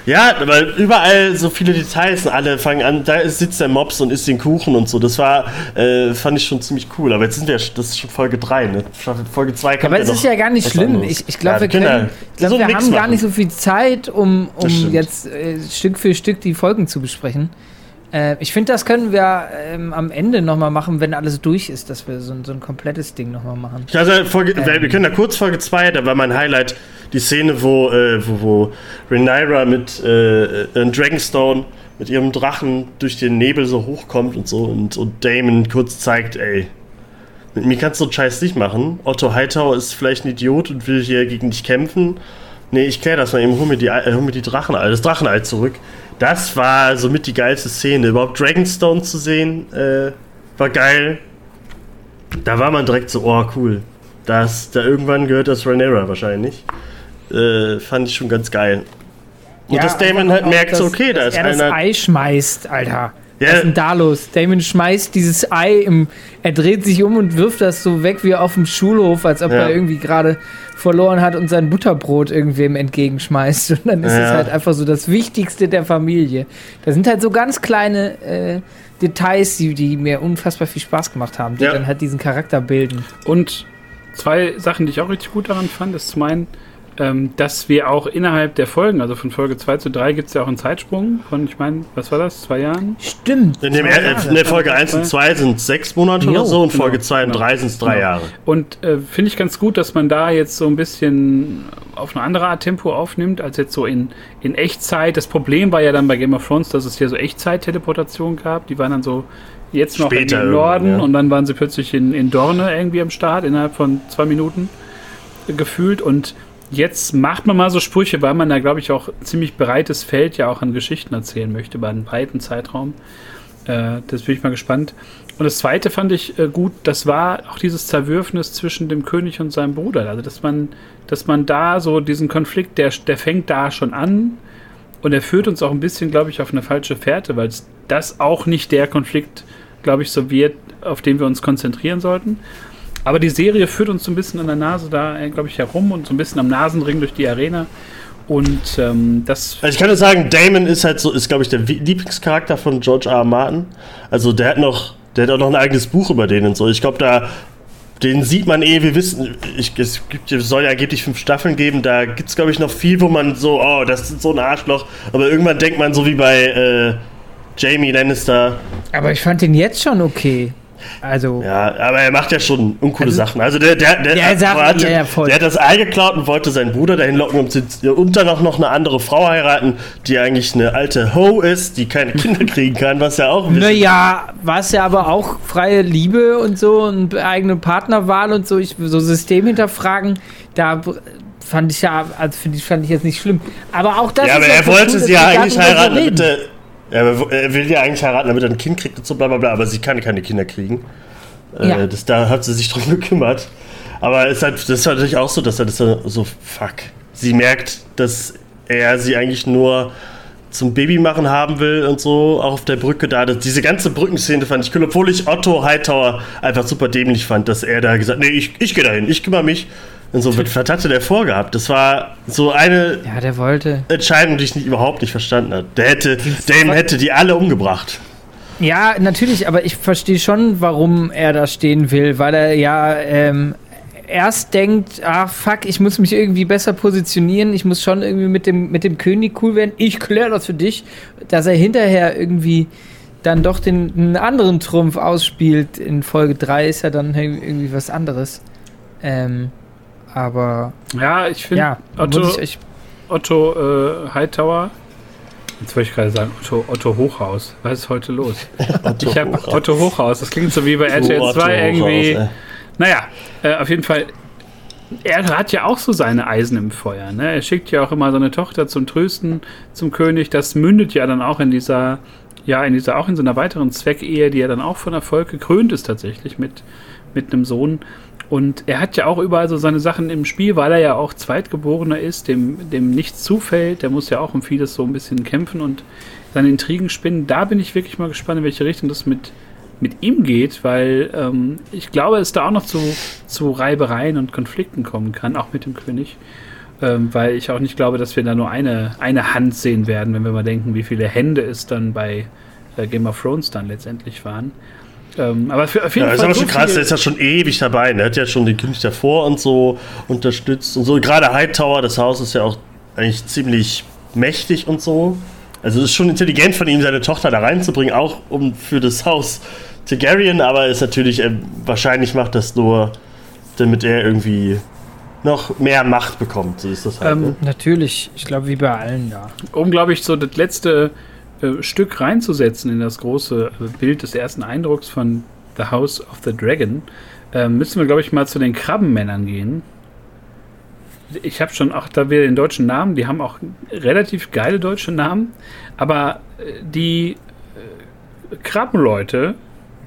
Ja, aber überall so viele Details und alle fangen an, da sitzt der Mops und isst den Kuchen und so. Das war, äh, fand ich schon ziemlich cool. Aber jetzt sind wir, das ist schon Folge 3, ne? Folge 2 kommt Aber es noch ist ja gar nicht schlimm. Ich, ich glaube, Ja, wir, können können, ja ich glaub, so wir haben gar machen. nicht so viel Zeit, um, um jetzt äh, Stück für Stück die Folgen zu besprechen. Äh, ich finde, das können wir ähm, am Ende nochmal machen, wenn alles durch ist, dass wir so, ein- so ein komplettes Ding nochmal machen. Also, Folge, Ähm. wir können da kurz Folge 2, da war mein Highlight die Szene, wo, äh, wo, wo Rhaenyra mit äh, äh, Dragonstone mit ihrem Drachen durch den Nebel so hochkommt und so und, und Damon kurz zeigt, ey, mit mir kannst du einen Scheiß nicht machen. Otto Hightower ist vielleicht ein Idiot und will hier gegen dich kämpfen. Nee, ich klär das mal eben, hol mir die, äh, hol mir die Drachen, das Drachenei zurück. Das war somit die geilste Szene. Überhaupt Dragonstone zu sehen, äh, war geil. Da war man direkt so, oh cool. Das, da irgendwann gehört das Rhaenyra wahrscheinlich. Äh, fand ich schon ganz geil. Und dass Damon halt merkt, so, okay, da ist er das einer. Ei schmeißt, Alter. Ja. Was ist denn da los? Damon schmeißt dieses Ei im. Er dreht sich um und wirft das so weg wie auf dem Schulhof, als ob Ja. er irgendwie gerade verloren hat und sein Butterbrot irgendwem entgegenschmeißt. Und dann ist es Ja. halt einfach so das Wichtigste der Familie. Da sind halt so ganz kleine äh, Details, die, die mir unfassbar viel Spaß gemacht haben, die Ja. dann halt diesen Charakter bilden. Und zwei Sachen, die ich auch richtig gut daran fand, ist zum einen, ähm, dass wir auch innerhalb der Folgen, also von Folge 2 zu 3 gibt es ja auch einen Zeitsprung von, ich meine, was war das, zwei Jahren? Stimmt. In, dem, Jahre. in der Folge 1 und 2 sind es sechs Monate Jo, oder so und genau, Folge 2 und genau. 3 sind es drei Genau. Jahre. Und äh, finde ich ganz gut, dass man da jetzt so ein bisschen auf eine andere Art Tempo aufnimmt, als jetzt so in, in Echtzeit. Das Problem war ja dann bei Game of Thrones, dass es ja so Echtzeit-Teleportation gab. Die waren dann so jetzt noch Später im Norden ja. und dann waren sie plötzlich in, in Dorne irgendwie am Start, innerhalb von zwei Minuten äh, gefühlt. Und jetzt macht man mal so Sprüche, weil man da, glaube ich, auch ziemlich breites Feld ja auch an Geschichten erzählen möchte, über einen breiten Zeitraum. Äh, das bin ich mal gespannt. Und das zweite fand ich äh, gut, das war auch dieses Zerwürfnis zwischen dem König und seinem Bruder. Also, dass man, dass man da so diesen Konflikt, der, der fängt da schon an und er führt uns auch ein bisschen, glaube ich, auf eine falsche Fährte, weil das auch nicht der Konflikt, glaube ich, so wird, auf den wir uns konzentrieren sollten. Aber die Serie führt uns so ein bisschen an der Nase da, äh, glaube ich, herum und so ein bisschen am Nasenring durch die Arena. Und ähm, das Also ich kann nur sagen, Damon ist halt so, ist glaube ich der Lieblingscharakter von George R. R. Martin. Also der hat noch, der hat auch noch ein eigenes Buch über den und so. Ich glaube, da, den sieht man eh, wir wissen, ich, es gibt, es soll ja angeblich fünf Staffeln geben, da gibt es glaube ich noch viel, wo man so, oh, das ist so ein Arschloch. Aber irgendwann denkt man so wie bei äh, Jamie Lannister, Aber ich fand den jetzt schon okay. Also. ja, aber er macht ja schon uncoole Also- Sachen. Also der, der, der, Ja, er sagt- hatte, ja, ja, der hat das Ei geklaut und wollte seinen Bruder dahin locken und, und dann auch noch eine andere Frau heiraten, die eigentlich eine alte Ho ist, die keine Kinder kriegen kann, was ja auch Naja, war es ja aber auch freie Liebe und so und eigene Partnerwahl und so, ich, so System hinterfragen, da fand ich ja, also finde ich, fand ich jetzt nicht schlimm. Aber auch das Ja, aber er wollte cool, sie ja eigentlich heiraten, damit er, will ja eigentlich heiraten, damit er ein Kind kriegt und so bla bla bla, aber sie kann keine Kinder kriegen. Äh, Ja. das, da hat sie sich drum gekümmert. Aber es ist halt, das ist natürlich auch so, dass er das so, so, fuck. Sie merkt, dass er sie eigentlich nur zum Babymachen haben will und so, auch auf der Brücke da. Diese ganze Brückenszene fand ich cool, obwohl ich Otto Hightower einfach super dämlich fand, dass er da gesagt nee, ich, ich gehe dahin, ich kümmere mich. Und so, was was hatte der vorgehabt? Das war so eine Ja. Entscheidung, die ich nicht, überhaupt nicht verstanden habe. Der hätte, Dame hätte die alle umgebracht. Ja, natürlich, aber ich verstehe schon, warum er da stehen will, weil er ja ähm, erst denkt, ah fuck, ich muss mich irgendwie besser positionieren, ich muss schon irgendwie mit dem, mit dem König cool werden, ich kläre das für dich, dass er hinterher irgendwie dann doch den einen anderen Trumpf ausspielt. In Folge 3 ist ja dann irgendwie was anderes. Ähm, aber Ja, ich finde ja, Otto, ich euch Otto äh, Hightower. Jetzt wollte ich gerade sagen, Otto, Otto Hochhaus. Was ist heute los? ich habe Otto Hochhaus. Das klingt so wie bei RTL 2 irgendwie. Naja, äh, auf jeden Fall. Er hat ja auch so seine Eisen im Feuer. Ne? Er schickt ja auch immer seine Tochter zum Trösten zum König. Das mündet ja dann auch in dieser ja, in dieser, auch in so einer weiteren Zweckehe, die ja dann auch von Erfolg gekrönt ist tatsächlich mit, mit einem Sohn. Und er hat ja auch überall so seine Sachen im Spiel, weil er ja auch Zweitgeborener ist, dem, dem nichts zufällt. Der muss ja auch um vieles so ein bisschen kämpfen und seine Intrigen spinnen. Da bin ich wirklich mal gespannt, in welche Richtung das mit, mit ihm geht, weil ähm, ich glaube, es da auch noch zu, zu Reibereien und Konflikten kommen kann, auch mit dem König. Ähm, weil ich auch nicht glaube, dass wir da nur eine, eine Hand sehen werden, wenn wir mal denken, wie viele Hände es dann bei äh, Game of Thrones dann letztendlich waren. Ähm, aber für, auf jeden ja, Fall. ist aber so schon krass, der ist ja schon ewig dabei. Der hat ja schon den König davor und so unterstützt und so. Gerade Hightower, das Haus ist ja auch eigentlich ziemlich mächtig und so. Also es ist schon intelligent von ihm, seine Tochter da reinzubringen, auch um für das Haus Targaryen, aber ist natürlich, äh, wahrscheinlich macht das nur, damit er irgendwie noch mehr Macht bekommt. So ist das halt. Ähm, ne? Natürlich, ich glaube, wie bei allen da. um, glaube ich, so das letzte äh, Stück reinzusetzen in das große äh, Bild des ersten Eindrucks von The House of the Dragon, äh, müssen wir, glaube ich, mal zu den Krabbenmännern gehen. Ich habe schon auch da wieder den deutschen Namen, die haben auch relativ geile deutsche Namen, aber äh, die äh, Krabbenleute,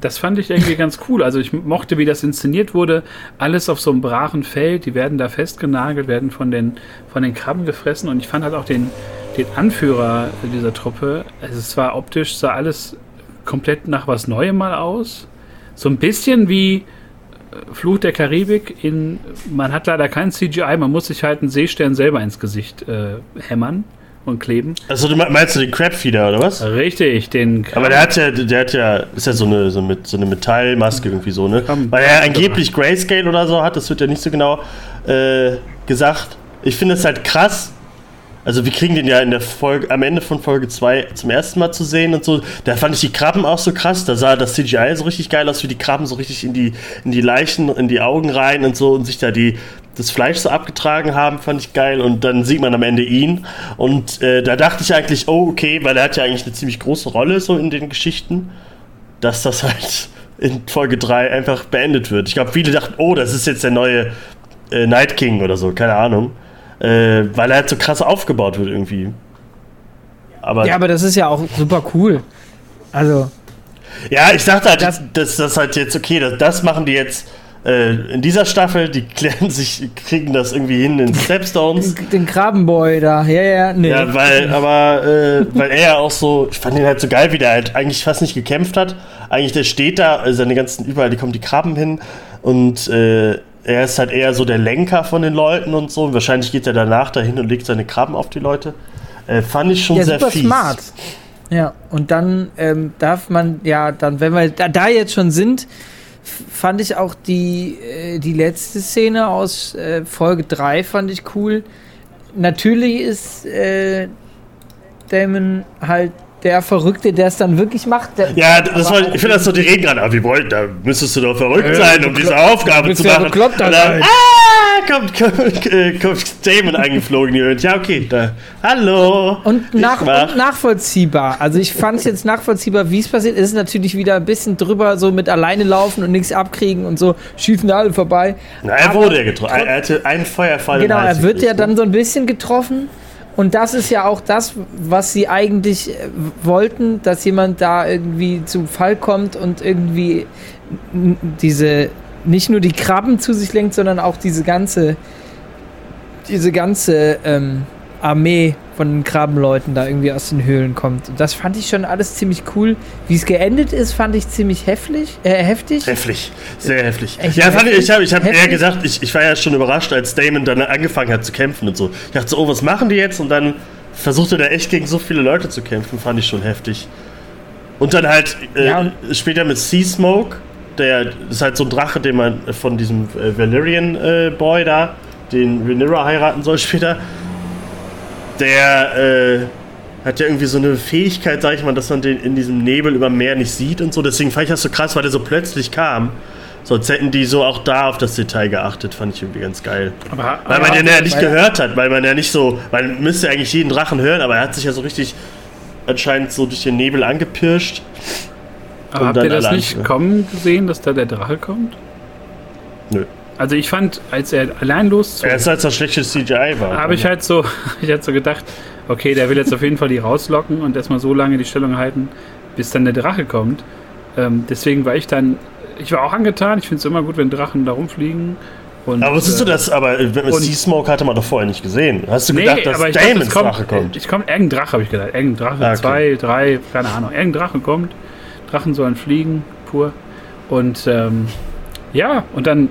das fand ich irgendwie ganz cool. Also ich mochte, wie das inszeniert wurde. Alles auf so einem brachen Feld, die werden da festgenagelt, werden von den, von den Krabben gefressen und ich fand halt auch den, den Anführer dieser Truppe, also es war optisch, sah alles komplett nach was Neuem mal aus. So ein bisschen wie äh, Fluch der Karibik in, man hat leider kein CGI, man muss sich halt einen Seestern selber ins Gesicht äh, hämmern und kleben. Also du me- meinst du den Crabfeeder oder was? Richtig, den Aber der hat ja, der hat ja, ist ja so eine, so mit, so eine Metallmaske irgendwie so, ne? Weil er angeblich Grayscale oder so hat, das wird ja nicht so genau äh, gesagt. Ich finde es halt krass. Also wir kriegen den ja in der Folge, am Ende von Folge 2 zum ersten Mal zu sehen und so. Da fand ich die Krabben auch so krass. Da sah das CGI so richtig geil aus, wie die Krabben so richtig in die, in die Leichen, in die Augen rein und so und sich da die, das Fleisch so abgetragen haben, fand ich geil. Und dann sieht man am Ende ihn. Und äh, da dachte ich eigentlich, oh, okay, weil er hat ja eigentlich eine ziemlich große Rolle so in den Geschichten, dass das halt in Folge 3 einfach beendet wird. Ich glaube, viele dachten, oh, das ist jetzt der neue äh, Night King oder so, keine Ahnung. Äh, weil er halt so krass aufgebaut wird irgendwie. Aber Ja, aber das ist ja auch super cool. Also, Ja, ich dachte halt, Das- dass das halt jetzt okay, das, das machen die jetzt äh, in dieser Staffel, die klären sich, kriegen das irgendwie hin in Stepstones. den, den Krabbenboy da, ja, ja, nee. Ja, weil, aber, äh, weil er ja auch so, ich fand ihn halt so geil, wie der halt eigentlich fast nicht gekämpft hat. Eigentlich, der steht da, also seine ganzen, überall, die kommen die Krabben hin und äh, er ist halt eher so der Lenker von den Leuten und so. Und wahrscheinlich geht er danach dahin und legt seine Krabben auf die Leute. Äh, fand ich schon ja, sehr super fies. smart. Ja, und dann ähm, darf man, ja, dann, wenn wir da, da jetzt schon sind, fand ich auch die, äh, die letzte Szene aus äh, Folge 3 fand ich cool. Natürlich ist äh, Damon halt der Verrückte, der es dann wirklich macht. Der, Ja, das aber war, ich finde das so, die reden gerade, ah, wir wollten, da müsstest du doch verrückt Äh, sein, um diese Aufgabe zu ja machen. Und dann, sein. ah, kommt, kommt, äh, kommt Damon eingeflogen, hört, ja, okay, da, hallo. Und, nach, und nachvollziehbar. Also ich fand es jetzt nachvollziehbar, wie es passiert. Es ist natürlich wieder ein bisschen drüber, so mit alleine laufen und nichts abkriegen und so schießen alle vorbei. Na, er Aber wurde ja getroffen, er, hatte einen Feuerfall. Genau, er wird ja gekriegt, ne? dann so ein bisschen getroffen. Und das ist ja auch das, was sie eigentlich äh, wollten, dass jemand da irgendwie zu Fall kommt und irgendwie diese, nicht nur die Krabben zu sich lenkt, sondern auch diese ganze, diese ganze ähm, Armee von Krabbenleuten da irgendwie aus den Höhlen kommt. Und das fand ich schon alles ziemlich cool. Wie es geendet ist, fand ich ziemlich heftig. Äh, heftig. Heftig, sehr heftig. Echt ja, fand ich, ich habe ich hab eher heftig? gesagt, ich, ich war ja schon überrascht, als Damon dann angefangen hat zu kämpfen und so. Ich dachte so, oh, was machen die jetzt? Und dann versuchte er echt gegen so viele Leute zu kämpfen, fand ich schon heftig. Und dann halt äh, Ja, später mit Sea Smoke, der ist halt so ein Drache, den man von diesem äh, Valyrian äh, Boy da, den Rhaenyra heiraten soll später. Der äh, hat ja irgendwie so eine Fähigkeit, sag ich mal, dass man den in diesem Nebel über dem Meer nicht sieht und so. Deswegen fand ich das so krass, weil der so plötzlich kam. Sonst hätten die so auch da auf das Detail geachtet, fand ich irgendwie ganz geil. Aber, Weil man den ja nicht gehört hat, weil man ja nicht so, man müsste eigentlich jeden Drachen hören, aber er hat sich ja so richtig anscheinend so durch den Nebel angepirscht. aber habt ihr das nicht kommen gesehen, dass da der Drache kommt? Nö. Also ich fand, als er allein loszog, Erst als das schlechte CGI war. habe ich halt so, ich hatte so gedacht, okay, der will jetzt auf jeden Fall die rauslocken und erstmal so lange die Stellung halten, bis dann der Drache kommt. Ähm, deswegen war ich dann, ich war auch angetan. Ich finde es immer gut, wenn Drachen da rumfliegen. Und, aber was ist du äh, das? Aber äh, Sea Smoke hatte man doch vorher nicht gesehen. Hast du Nee, gedacht, dass Damons es Drache kommt? Ich komme, irgendein Drache habe ich gedacht. Irgendein Drache, Ah, okay. zwei, drei, keine Ahnung. Irgendein Drache kommt. Drachen sollen fliegen, pur. Und ähm, ja, und dann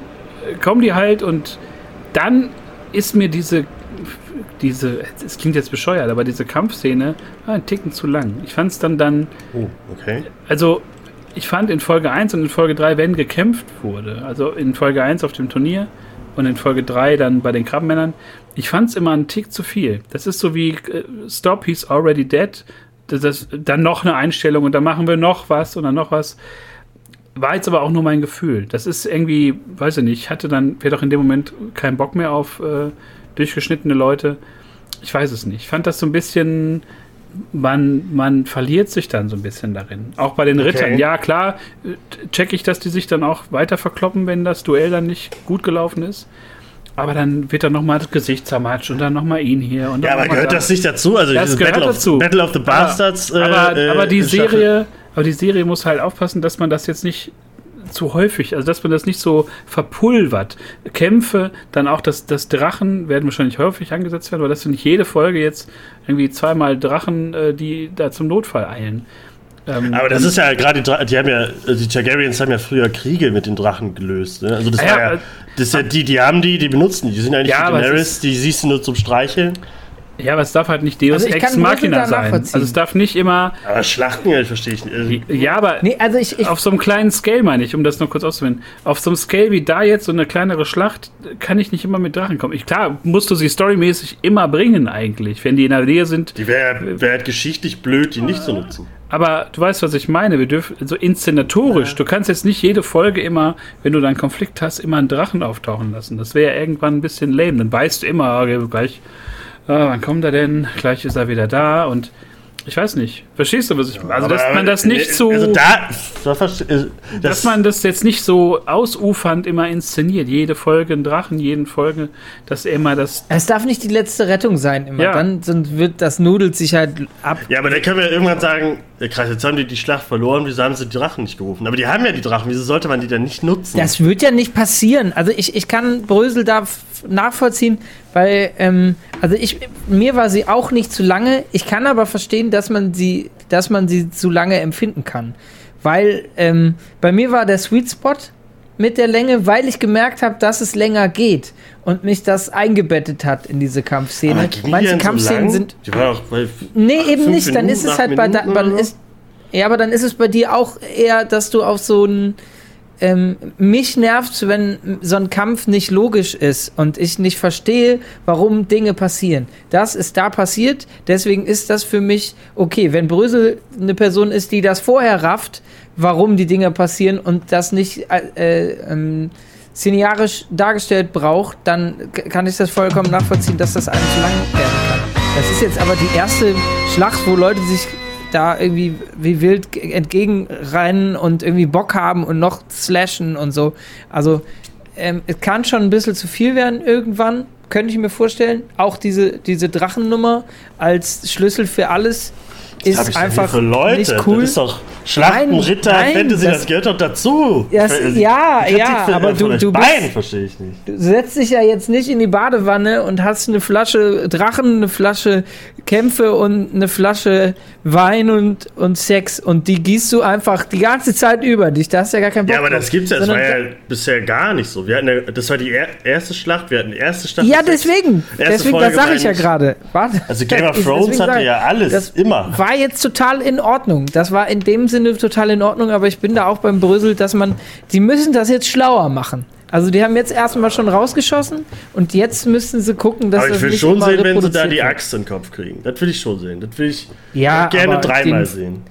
kommen die halt und dann ist mir diese, diese, es klingt jetzt bescheuert, aber diese Kampfszene war ein Ticken zu lang. Ich fand es dann dann, Oh, okay. also ich fand in Folge 1 und in Folge 3, wenn gekämpft wurde, also in Folge 1 auf dem Turnier und in Folge 3 dann bei den Krabbenmännern, ich fand es immer einen Tick zu viel. Das ist so wie äh, Stop, he's already dead. Das, das, dann noch eine Einstellung und dann machen wir noch was und dann noch was. War jetzt aber auch nur mein Gefühl. Das ist irgendwie, weiß ich nicht, ich hatte dann, wäre doch in dem Moment keinen Bock mehr auf äh, durchgeschnittene Leute. Ich weiß es nicht. Ich fand das so ein bisschen, man, man verliert sich dann so ein bisschen darin. Auch bei den Okay. Rittern. Ja, klar, check ich, dass die sich dann auch weiter verkloppen, wenn das Duell dann nicht gut gelaufen ist. Aber dann wird dann nochmal das Gesicht zermatscht und dann nochmal ihn hier. Und Ja, aber gehört da. das nicht dazu? Also Das gehört Battle, dazu. Of, Battle of the Bastards. äh, aber, äh, aber die Staffel- Serie, aber die Serie muss halt aufpassen, dass man das jetzt nicht zu häufig, also dass man das nicht so verpulvert. Kämpfe, dann auch das, das Drachen werden wahrscheinlich häufig angesetzt werden, aber dass du nicht jede Folge jetzt irgendwie zweimal Drachen, äh, die da zum Notfall eilen. Ähm, Aber das ist ja gerade, die, die haben ja, also die Targaryens haben ja früher Kriege mit den Drachen gelöst. Ne? Also das Ah, war ja, ja, äh, das ja die, die haben die, die benutzen die. Die sind ja nicht Ja, es Daenerys, die siehst du nur zum Streicheln. Ja, aber es darf halt nicht Deus Also ich Ex Machina sein. Also es darf nicht immer, Aber Schlachten, ja, verstehe ich nicht. Also, ja, aber Nee, also ich, ich auf so einem kleinen Scale meine ich, um das noch kurz auszuwählen. Auf so einem Scale wie da jetzt, so eine kleinere Schlacht, kann ich nicht immer mit Drachen kommen. Ich, klar, musst du sie storymäßig immer bringen eigentlich, wenn die in der Nähe sind. die wäre wär halt geschichtlich blöd, die nicht zu nutzen. Aber du weißt, was ich meine. Wir dürfen so inszenatorisch. Du kannst jetzt nicht jede Folge immer, wenn du dann Konflikt hast, immer einen Drachen auftauchen lassen. Das wäre irgendwann ein bisschen lame. Dann weißt du immer, okay, gleich, ah, wann kommt er denn? Gleich ist er wieder da und ich weiß nicht. Verstehst du, was ich meine? Also, dass man das äh, nicht so. Also da, äh, das, dass man das jetzt nicht so ausufernd immer inszeniert. Jede Folge ein Drachen, jeden Folge, dass immer das. es darf nicht die letzte Rettung sein immer. Ja. Dann sonst wird das nudelt sich halt ab. Ja, aber da können wir irgendwann sagen, ja, krass, jetzt haben die die Schlacht verloren, wieso haben sie die Drachen nicht gerufen? Aber die haben ja die Drachen, wieso sollte man die dann nicht nutzen? Das wird ja nicht passieren. Also ich, ich kann Brösel da nachvollziehen, weil, ähm, also ich, mir war sie auch nicht zu lange. Ich kann aber verstehen, dass man sie, dass man sie zu lange empfinden kann. Weil ähm, bei mir war der Sweet Spot mit der Länge, weil ich gemerkt habe, dass es länger geht und mich das eingebettet hat in diese Kampfszene. Manche so Kampfszenen lang? sind Die war doch bei Nee, acht, eben nicht. Dann Minuten, ist es halt bei, da, so? ist, ja, aber dann ist es bei dir auch eher, dass du auf so ein ähm, mich nervt, wenn so ein Kampf nicht logisch ist und ich nicht verstehe, warum Dinge passieren. Das ist da passiert, deswegen ist das für mich okay. Wenn Brösel eine Person ist, die das vorher rafft, warum die Dinge passieren und das nicht äh, äh, ähm, szenarisch dargestellt braucht, dann kann ich das vollkommen nachvollziehen, dass das einem zu lang werden kann. Das ist jetzt aber die erste Schlacht, wo Leute sich da irgendwie wie wild ge- entgegenrennen und irgendwie Bock haben und noch slashen und so. Also ähm, es kann schon ein bisschen zu viel werden irgendwann, könnte ich mir vorstellen. Auch diese, diese Drachennummer als Schlüssel für alles ist ich einfach für Leute? nicht cool. Das ist doch Schlachten, Nein, Ritter, nein, Fantasy, das, das- gehört doch dazu. Das- Also, ja, ja, aber du- du bist- beiden verstehe ich nicht. Du setzt dich ja jetzt nicht in die Badewanne und hast eine Flasche Drachen, eine Flasche Kämpfe und eine Flasche Wein und, und Sex und die gießt du einfach die ganze Zeit über dich. Da hast du ja gar keinen Bock Ja, aber das gibt's ja, das war ja bisher gar nicht so. Wir hatten ja, das war die er erste Schlacht, wir hatten die erste Schlacht. Ja, deswegen. Erste Deswegen, Folge das sage ich ja gerade. Also Game of Ich- Thrones hatte ich, ja alles, das immer. War jetzt total in Ordnung. Das war in dem Sinne total in Ordnung, aber ich bin da auch beim Brösel, dass man, die müssen das jetzt schlauer machen. Also die haben jetzt erstmal schon rausgeschossen und jetzt müssen sie gucken, dass Aber ich das will nicht schon sehen, wenn sie da die. Axt in den Kopf kriegen. Das will ich schon sehen. Das will ich Ja, gerne dreimal den- sehen.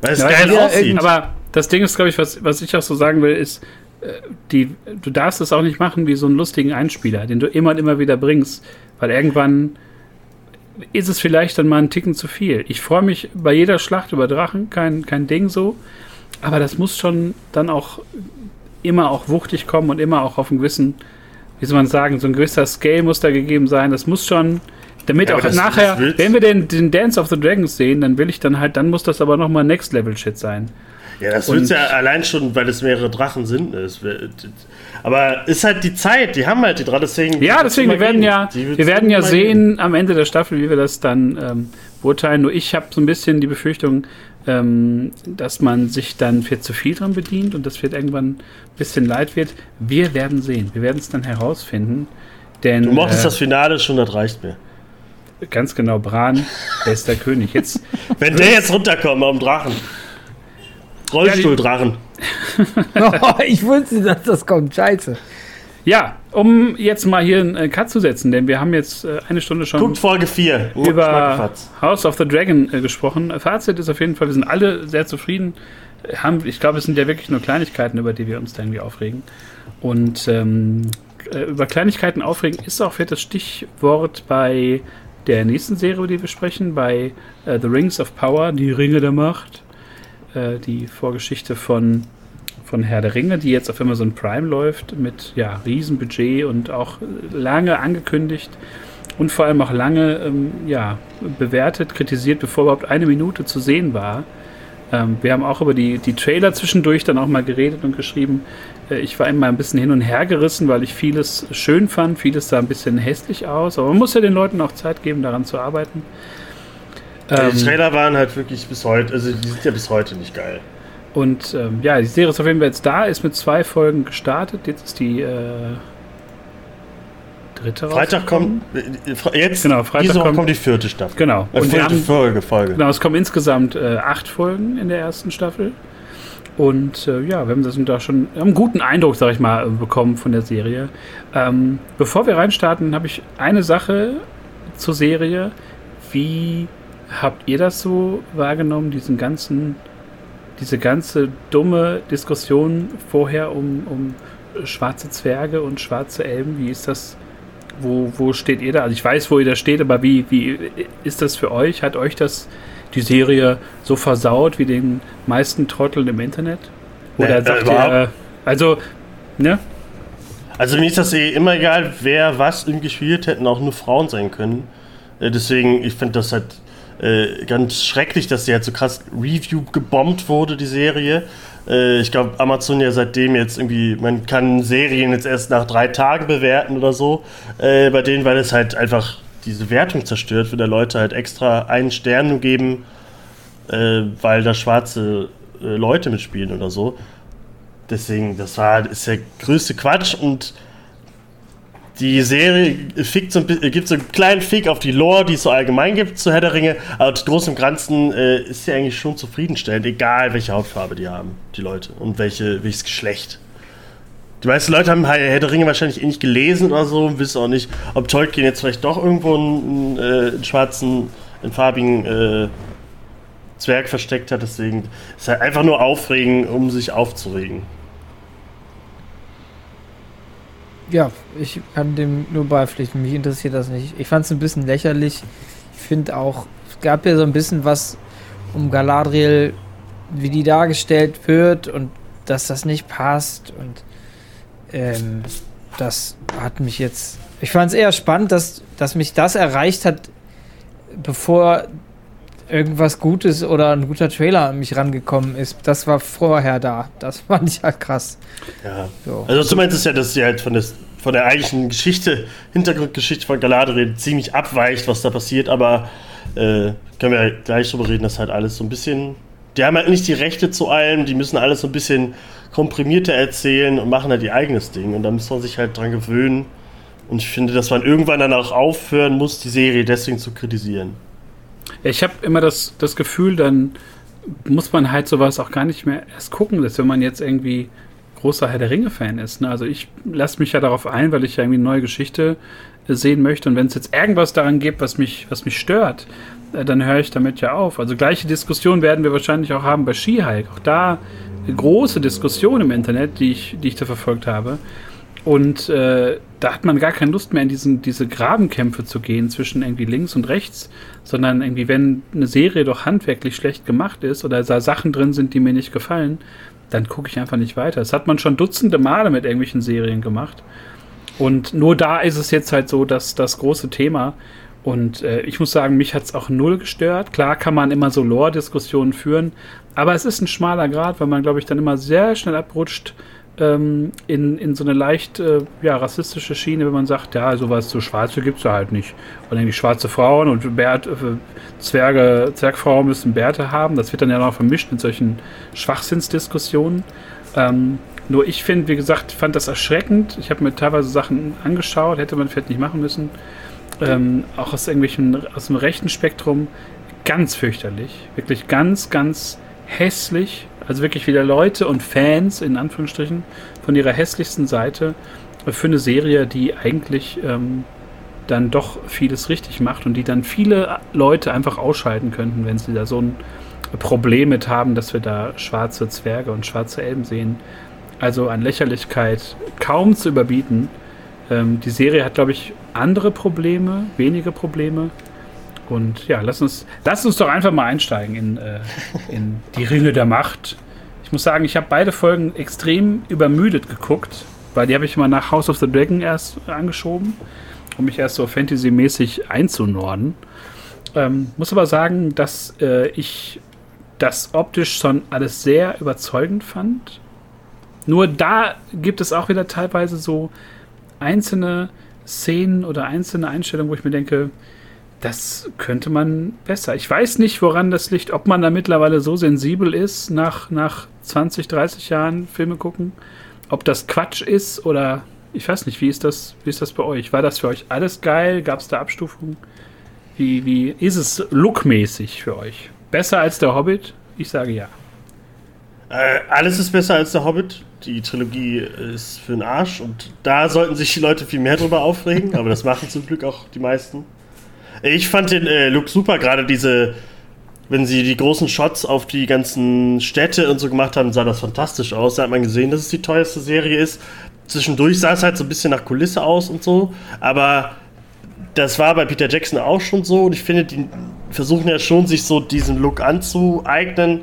Weil es Ja, geil aussieht. Aber das Ding ist, glaube ich, was, was ich auch so sagen will, ist, äh, die, du darfst es auch nicht machen wie so einen lustigen Einspieler, den du immer und immer wieder bringst, weil irgendwann ist es vielleicht dann mal ein Ticken zu viel. Ich freue mich bei jeder Schlacht über Drachen, kein, kein Ding so, aber das muss schon dann auch immer auch wuchtig kommen und immer auch auf einen gewissen, wie soll man sagen, so ein gewisser Scale muss da gegeben sein. Das muss schon Damit Ja, auch nachher, wenn wir den, den Dance of the Dragons sehen, dann will ich dann halt, dann muss das aber nochmal Next Level Shit sein. Ja, das wird's ja allein schon, weil es mehrere Drachen sind. Wär- Aber ist halt die Zeit, die haben halt die Drachen, deswegen. Ja, deswegen, wir werden gehen. ja, wir werden ja sehen am Ende der Staffel, wie wir das dann ähm, beurteilen. Nur ich habe so ein bisschen die Befürchtung, ähm, dass man sich dann viel zu viel dran bedient und das wird irgendwann ein bisschen leid wird. Wir werden sehen. Wir werden es dann herausfinden. Denn, Du mochtest äh, das Finale schon, das reicht mir. ganz genau, Bran, bester König. Jetzt Wenn der jetzt runterkommt am Drachen. Rollstuhldrachen. Oh, ich wusste, dass das kommt. Scheiße. Ja, um jetzt mal hier einen äh, Cut zu setzen, denn wir haben jetzt äh, eine Stunde schon Guckt Folge 4. über. House of the Dragon äh, gesprochen. Fazit ist auf jeden Fall, wir sind alle sehr zufrieden. Haben, ich glaube, es sind ja wirklich nur Kleinigkeiten, über die wir uns da irgendwie aufregen. Und ähm, äh, über Kleinigkeiten aufregen ist auch für das Stichwort bei der nächsten Serie, über die wir sprechen, bei äh, The Rings of Power, die Ringe der Macht. Äh, die Vorgeschichte von, von Herr der Ringe, die jetzt auf Amazon Prime läuft, mit ja, Riesenbudget und auch lange angekündigt und vor allem auch lange ähm, ja, bewertet, kritisiert, bevor überhaupt eine Minute zu sehen war. Ähm, wir haben auch über die, die Trailer zwischendurch dann auch mal geredet und geschrieben. Äh, ich war immer ein bisschen hin und her gerissen, weil ich vieles schön fand, vieles sah ein bisschen hässlich aus, aber man muss ja den Leuten auch Zeit geben, daran zu arbeiten. Ja, die Ähm, Trailer waren halt wirklich bis heute, also die sind ja bis heute nicht geil. Und ähm, ja, die Serie ist auf jeden Fall jetzt da, ist mit zwei Folgen gestartet. Jetzt ist die äh, dritte Freitag kommt, äh, jetzt, Genau, Freitag diese Woche kommt- kommt die vierte Staffel. Genau. Äh, Und vierte haben, Folge, Folge. genau, es kommen insgesamt äh, acht Folgen in der ersten Staffel. Und äh, ja, wir haben das da schon einen guten Eindruck, sag ich mal, bekommen von der Serie. Ähm, bevor wir reinstarten, habe ich eine Sache zur Serie. Wie habt ihr das so wahrgenommen, diesen ganzen, diese ganze dumme Diskussion vorher um, um schwarze Zwerge und schwarze Elben? Wie ist das? Wo, wo steht ihr da? Also ich weiß, wo ihr da steht, aber wie, wie ist das für euch? Hat euch das die Serie so versaut wie den meisten Trotteln im Internet? Oder Nee, sagt äh, überhaupt- ihr, äh, also, ne? Also mir ist das eh immer egal, wer was irgendwie gespielt hätten auch nur Frauen sein können. Äh, deswegen, ich finde das halt äh, ganz schrecklich, dass die halt so krass Review gebombt wurde, die Serie. Äh, ich glaube, Amazon ja seitdem jetzt irgendwie, man kann Serien jetzt erst nach drei Tagen bewerten oder so. Äh, bei denen, weil es halt einfach diese Wertung zerstört, wenn da Leute halt extra einen Stern nur geben, äh, weil da schwarze äh, Leute mitspielen oder so. Deswegen, das war ist der größte Quatsch und die Serie so ein, gibt so einen kleinen Fick auf die Lore, die es so allgemein gibt zu Herr der Ringe, aber groß im Ganzen äh, ist sie eigentlich schon zufriedenstellend, egal welche Hautfarbe die haben, die Leute, und welche, welches Geschlecht. Die meisten Leute haben Herr der Ringe wahrscheinlich eh nicht gelesen oder so und wissen auch nicht, ob Tolkien jetzt vielleicht doch irgendwo einen, einen, äh, einen schwarzen, einen farbigen äh, Zwerg versteckt hat. Deswegen ist halt einfach nur aufregen, um sich aufzuregen. Ja, ich kann dem nur beipflichten. Mich interessiert das nicht. Ich fand es ein bisschen lächerlich. Ich finde auch, es gab ja so ein bisschen was um Galadriel, wie die dargestellt wird und dass das nicht passt. Und ähm, das hat mich jetzt. Ich fand es eher spannend, dass, dass mich das erreicht hat, bevor irgendwas Gutes oder ein guter Trailer an mich rangekommen ist. Das war vorher da. Das fand ich halt krass. Ja. So. Also du meinst es ja, dass sie halt von, des, von der eigentlichen Geschichte, Hintergrundgeschichte von Galadriel ziemlich abweicht, was da passiert, aber äh, können wir halt gleich drüber reden, dass halt alles so ein bisschen. Die haben halt nicht die Rechte zu allem, die müssen alles so ein bisschen komprimierter erzählen und machen halt ihr eigenes Ding. Und da muss man sich halt dran gewöhnen. Und ich finde, dass man irgendwann dann auch aufhören muss, die Serie deswegen zu kritisieren. Ich habe immer das, das Gefühl, dann muss man halt sowas auch gar nicht mehr erst gucken, dass wenn man jetzt irgendwie großer Herr der Ringe-Fan ist. Ne? Also ich lasse mich ja darauf ein, weil ich ja irgendwie eine neue Geschichte sehen möchte. Und wenn es jetzt irgendwas daran gibt, was mich, was mich stört, äh, dann höre ich damit ja auf. Also gleiche Diskussion werden wir wahrscheinlich auch haben bei Skihike. Auch da große Diskussion im Internet, die ich, die ich da verfolgt habe. Und äh, da hat man gar keine Lust mehr in diesen, diese Grabenkämpfe zu gehen zwischen irgendwie links und rechts, sondern irgendwie, wenn eine Serie doch handwerklich schlecht gemacht ist oder da Sachen drin sind, die mir nicht gefallen, dann gucke ich einfach nicht weiter. Das hat man schon dutzende Male mit irgendwelchen Serien gemacht. Und nur da ist es jetzt halt so, dass das große Thema. Und äh, ich muss sagen, mich hat es auch null gestört. Klar kann man immer so Lore-Diskussionen führen, aber es ist ein schmaler Grad, weil man, glaube ich, dann immer sehr schnell abrutscht ähm, in, in so eine leicht äh, ja, rassistische Schiene, wenn man sagt, ja, sowas so Schwarze gibt es ja halt nicht. Und irgendwie schwarze Frauen und Bärt, äh, Zwerge, Zwergfrauen müssen Bärte haben. Das wird dann ja noch vermischt mit solchen Schwachsinnsdiskussionen. Ähm, nur ich finde, wie gesagt, fand das erschreckend. Ich habe mir teilweise Sachen angeschaut, hätte man vielleicht nicht machen müssen. Ähm, auch aus irgendwelchen, aus dem rechten Spektrum. Ganz fürchterlich. Wirklich ganz, ganz hässlich. Also wirklich wieder Leute und Fans, in Anführungsstrichen, von ihrer hässlichsten Seite für eine Serie, die eigentlich ähm, dann doch vieles richtig macht und die dann viele Leute einfach ausschalten könnten, wenn sie da so ein Problem mit haben, dass wir da schwarze Zwerge und schwarze Elben sehen. Also an Lächerlichkeit kaum zu überbieten. Ähm, die Serie hat, glaube ich, andere Probleme, wenige Probleme. Und ja, lass uns, lass uns doch einfach mal einsteigen in, äh, in die Ringe der Macht. Ich muss sagen, ich habe beide Folgen extrem übermüdet geguckt, weil die habe ich mal nach House of the Dragon erst angeschoben, um mich erst so fantasymäßig einzunorden. Ähm, muss aber sagen, dass äh, ich das optisch schon alles sehr überzeugend fand. Nur da gibt es auch wieder teilweise so einzelne Szenen oder einzelne Einstellungen, wo ich mir denke, das könnte man besser. Ich weiß nicht, woran das liegt, ob man da mittlerweile so sensibel ist nach, nach 20, 30 Jahren Filme gucken, ob das Quatsch ist oder ich weiß nicht, wie ist das, wie ist das bei euch? War das für euch alles geil? Gab es da Abstufungen? Wie, wie ist es lookmäßig für euch? Besser als der Hobbit? Ich sage ja. Äh, alles ist besser als der Hobbit. Die Trilogie ist für den Arsch und da sollten sich die Leute viel mehr drüber aufregen, aber das machen zum Glück auch die meisten. Ich fand den äh, Look super, gerade diese, wenn sie die großen Shots auf die ganzen Städte und so gemacht haben, sah das fantastisch aus. Da hat man gesehen, dass es die teuerste Serie ist. Zwischendurch sah es halt so ein bisschen nach Kulisse aus und so, aber das war bei Peter Jackson auch schon so und ich finde, die versuchen ja schon, sich so diesen Look anzueignen,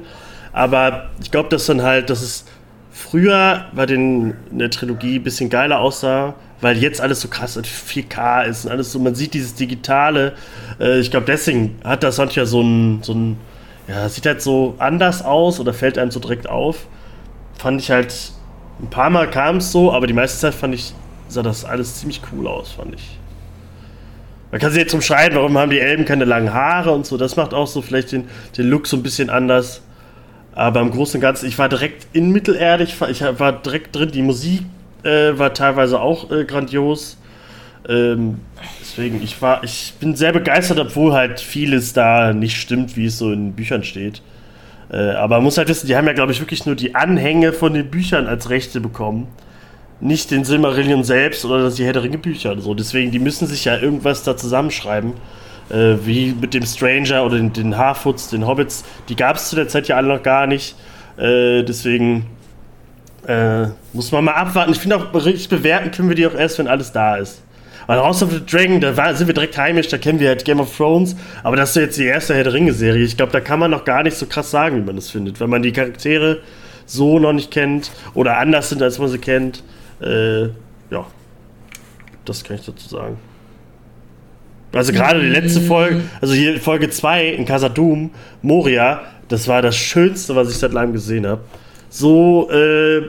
aber ich glaube, dass dann halt, dass es früher bei den in der Trilogie ein bisschen geiler aussah, weil jetzt alles so krass 4K ist und alles so, man sieht dieses Digitale. Äh, ich glaube, deswegen hat das manchmal so ein, so ein, ja, sieht halt so anders aus oder fällt einem so direkt auf. Fand ich halt, ein paar Mal kam es so, aber die meiste Zeit fand ich, sah das alles ziemlich cool aus, fand ich. Man kann sich jetzt umschreiben, warum haben die Elben keine langen Haare und so. Das macht auch so vielleicht den, den Look so ein bisschen anders. Aber im Großen und Ganzen, ich war direkt in Mittelerde, ich war direkt drin. Die Musik äh, war teilweise auch äh, grandios. Ähm, deswegen, ich war, ich bin sehr begeistert, obwohl halt vieles da nicht stimmt, wie es so in Büchern steht. Äh, aber man muss halt wissen, die haben ja, glaube ich, wirklich nur die Anhänge von den Büchern als Rechte bekommen. Nicht den Silmarillion selbst oder das die Herr der Ringe Bücher so. Deswegen, die müssen sich ja irgendwas da zusammenschreiben. Äh, wie mit dem Stranger oder den, den Harfoots, den Hobbits. Die gab es zu der Zeit ja alle noch gar nicht. Äh, deswegen äh, muss man mal abwarten. Ich finde auch, richtig bewerten können wir die auch erst, wenn alles da ist. Weil House of the Dragon, da war, sind wir direkt heimisch, da kennen wir halt Game of Thrones, aber das ist jetzt die erste Herr der Ringe-Serie. Ich glaube, da kann man noch gar nicht so krass sagen, wie man das findet. Wenn man die Charaktere so noch nicht kennt oder anders sind, als man sie kennt. Äh, ja, das kann ich dazu sagen. Also gerade die letzte Folge, also hier Folge 2 in Casa Doom, Moria, das war das Schönste, was ich seit langem gesehen habe. So, äh,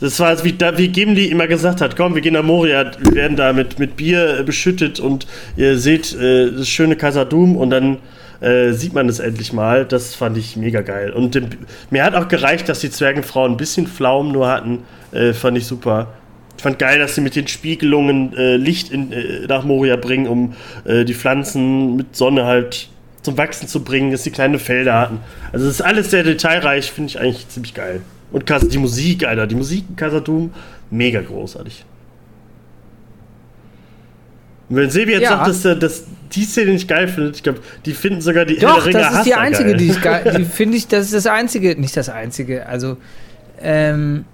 das war, wie, wie Gimli immer gesagt hat, komm, wir gehen nach Moria, wir werden da mit, mit Bier äh, beschüttet und ihr seht äh, das schöne Casadum und dann äh, sieht man es endlich mal. Das fand ich mega geil. Und dem, mir hat auch gereicht, dass die Zwergenfrauen ein bisschen Pflaumen nur hatten. Äh, fand ich super. Ich fand geil, dass sie mit den Spiegelungen äh, Licht in, äh, nach Moria bringen, um die Pflanzen mit Sonne halt zum Wachsen zu bringen, dass sie kleine Felder hatten. Also das ist alles sehr detailreich, finde ich eigentlich ziemlich geil. Und die Musik, Alter, die Musik in Kasatum, mega großartig. Und wenn Sebi jetzt ja. sagt, dass, dass die Szene nicht geil findet, ich glaube, die finden sogar die Doch, Ringe das ist die einzige, geil. die ich geil, die finde ich, das ist das einzige, nicht das einzige, also ähm,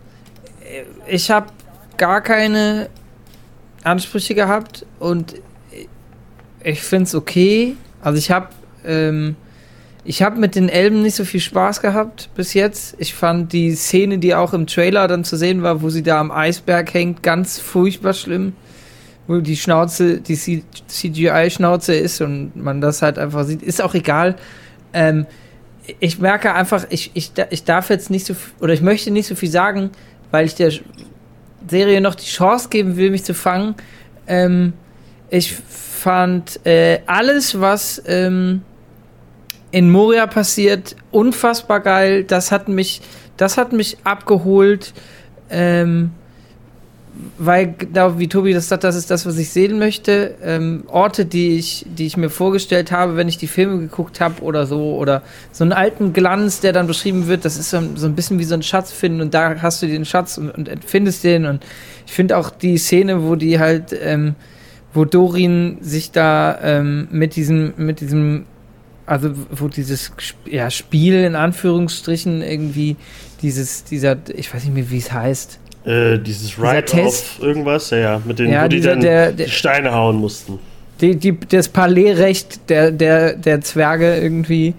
ich habe gar keine Ansprüche gehabt und ich finde es okay. Also ich habe ähm, ich habe mit den Elben nicht so viel Spaß gehabt bis jetzt. Ich fand die Szene, die auch im Trailer dann zu sehen war, wo sie da am Eisberg hängt, ganz furchtbar schlimm. wo die Schnauze, die CGI-Schnauze ist und man das halt einfach sieht, ist auch egal. Ähm, ich merke einfach, ich, ich, ich darf jetzt nicht so oder ich möchte nicht so viel sagen, weil ich der Serie noch die Chance geben will, mich zu fangen. Ähm, ich fand äh, alles, was ähm, in Moria passiert, unfassbar geil. Das hat mich, das hat mich abgeholt. Ähm, weil, genau wie Tobi das sagt, das ist das, was ich sehen möchte. Ähm, Orte, die ich, die ich mir vorgestellt habe, wenn ich die Filme geguckt habe oder so, oder so einen alten Glanz, der dann beschrieben wird, das ist so, so ein bisschen wie so ein Schatz finden und da hast du den Schatz und, und findest den. Und ich finde auch die Szene, wo die halt, ähm, wo Dorin sich da ähm, mit diesem, mit diesem, also wo dieses ja, Spiel in Anführungsstrichen irgendwie dieses, dieser, ich weiß nicht mehr, wie es heißt äh, dieses Ride auf irgendwas, ja, ja, mit den, ja, wo dieser, die dann der, die Steine hauen mussten. Die, die, das Palais-Recht der, der, der Zwerge irgendwie.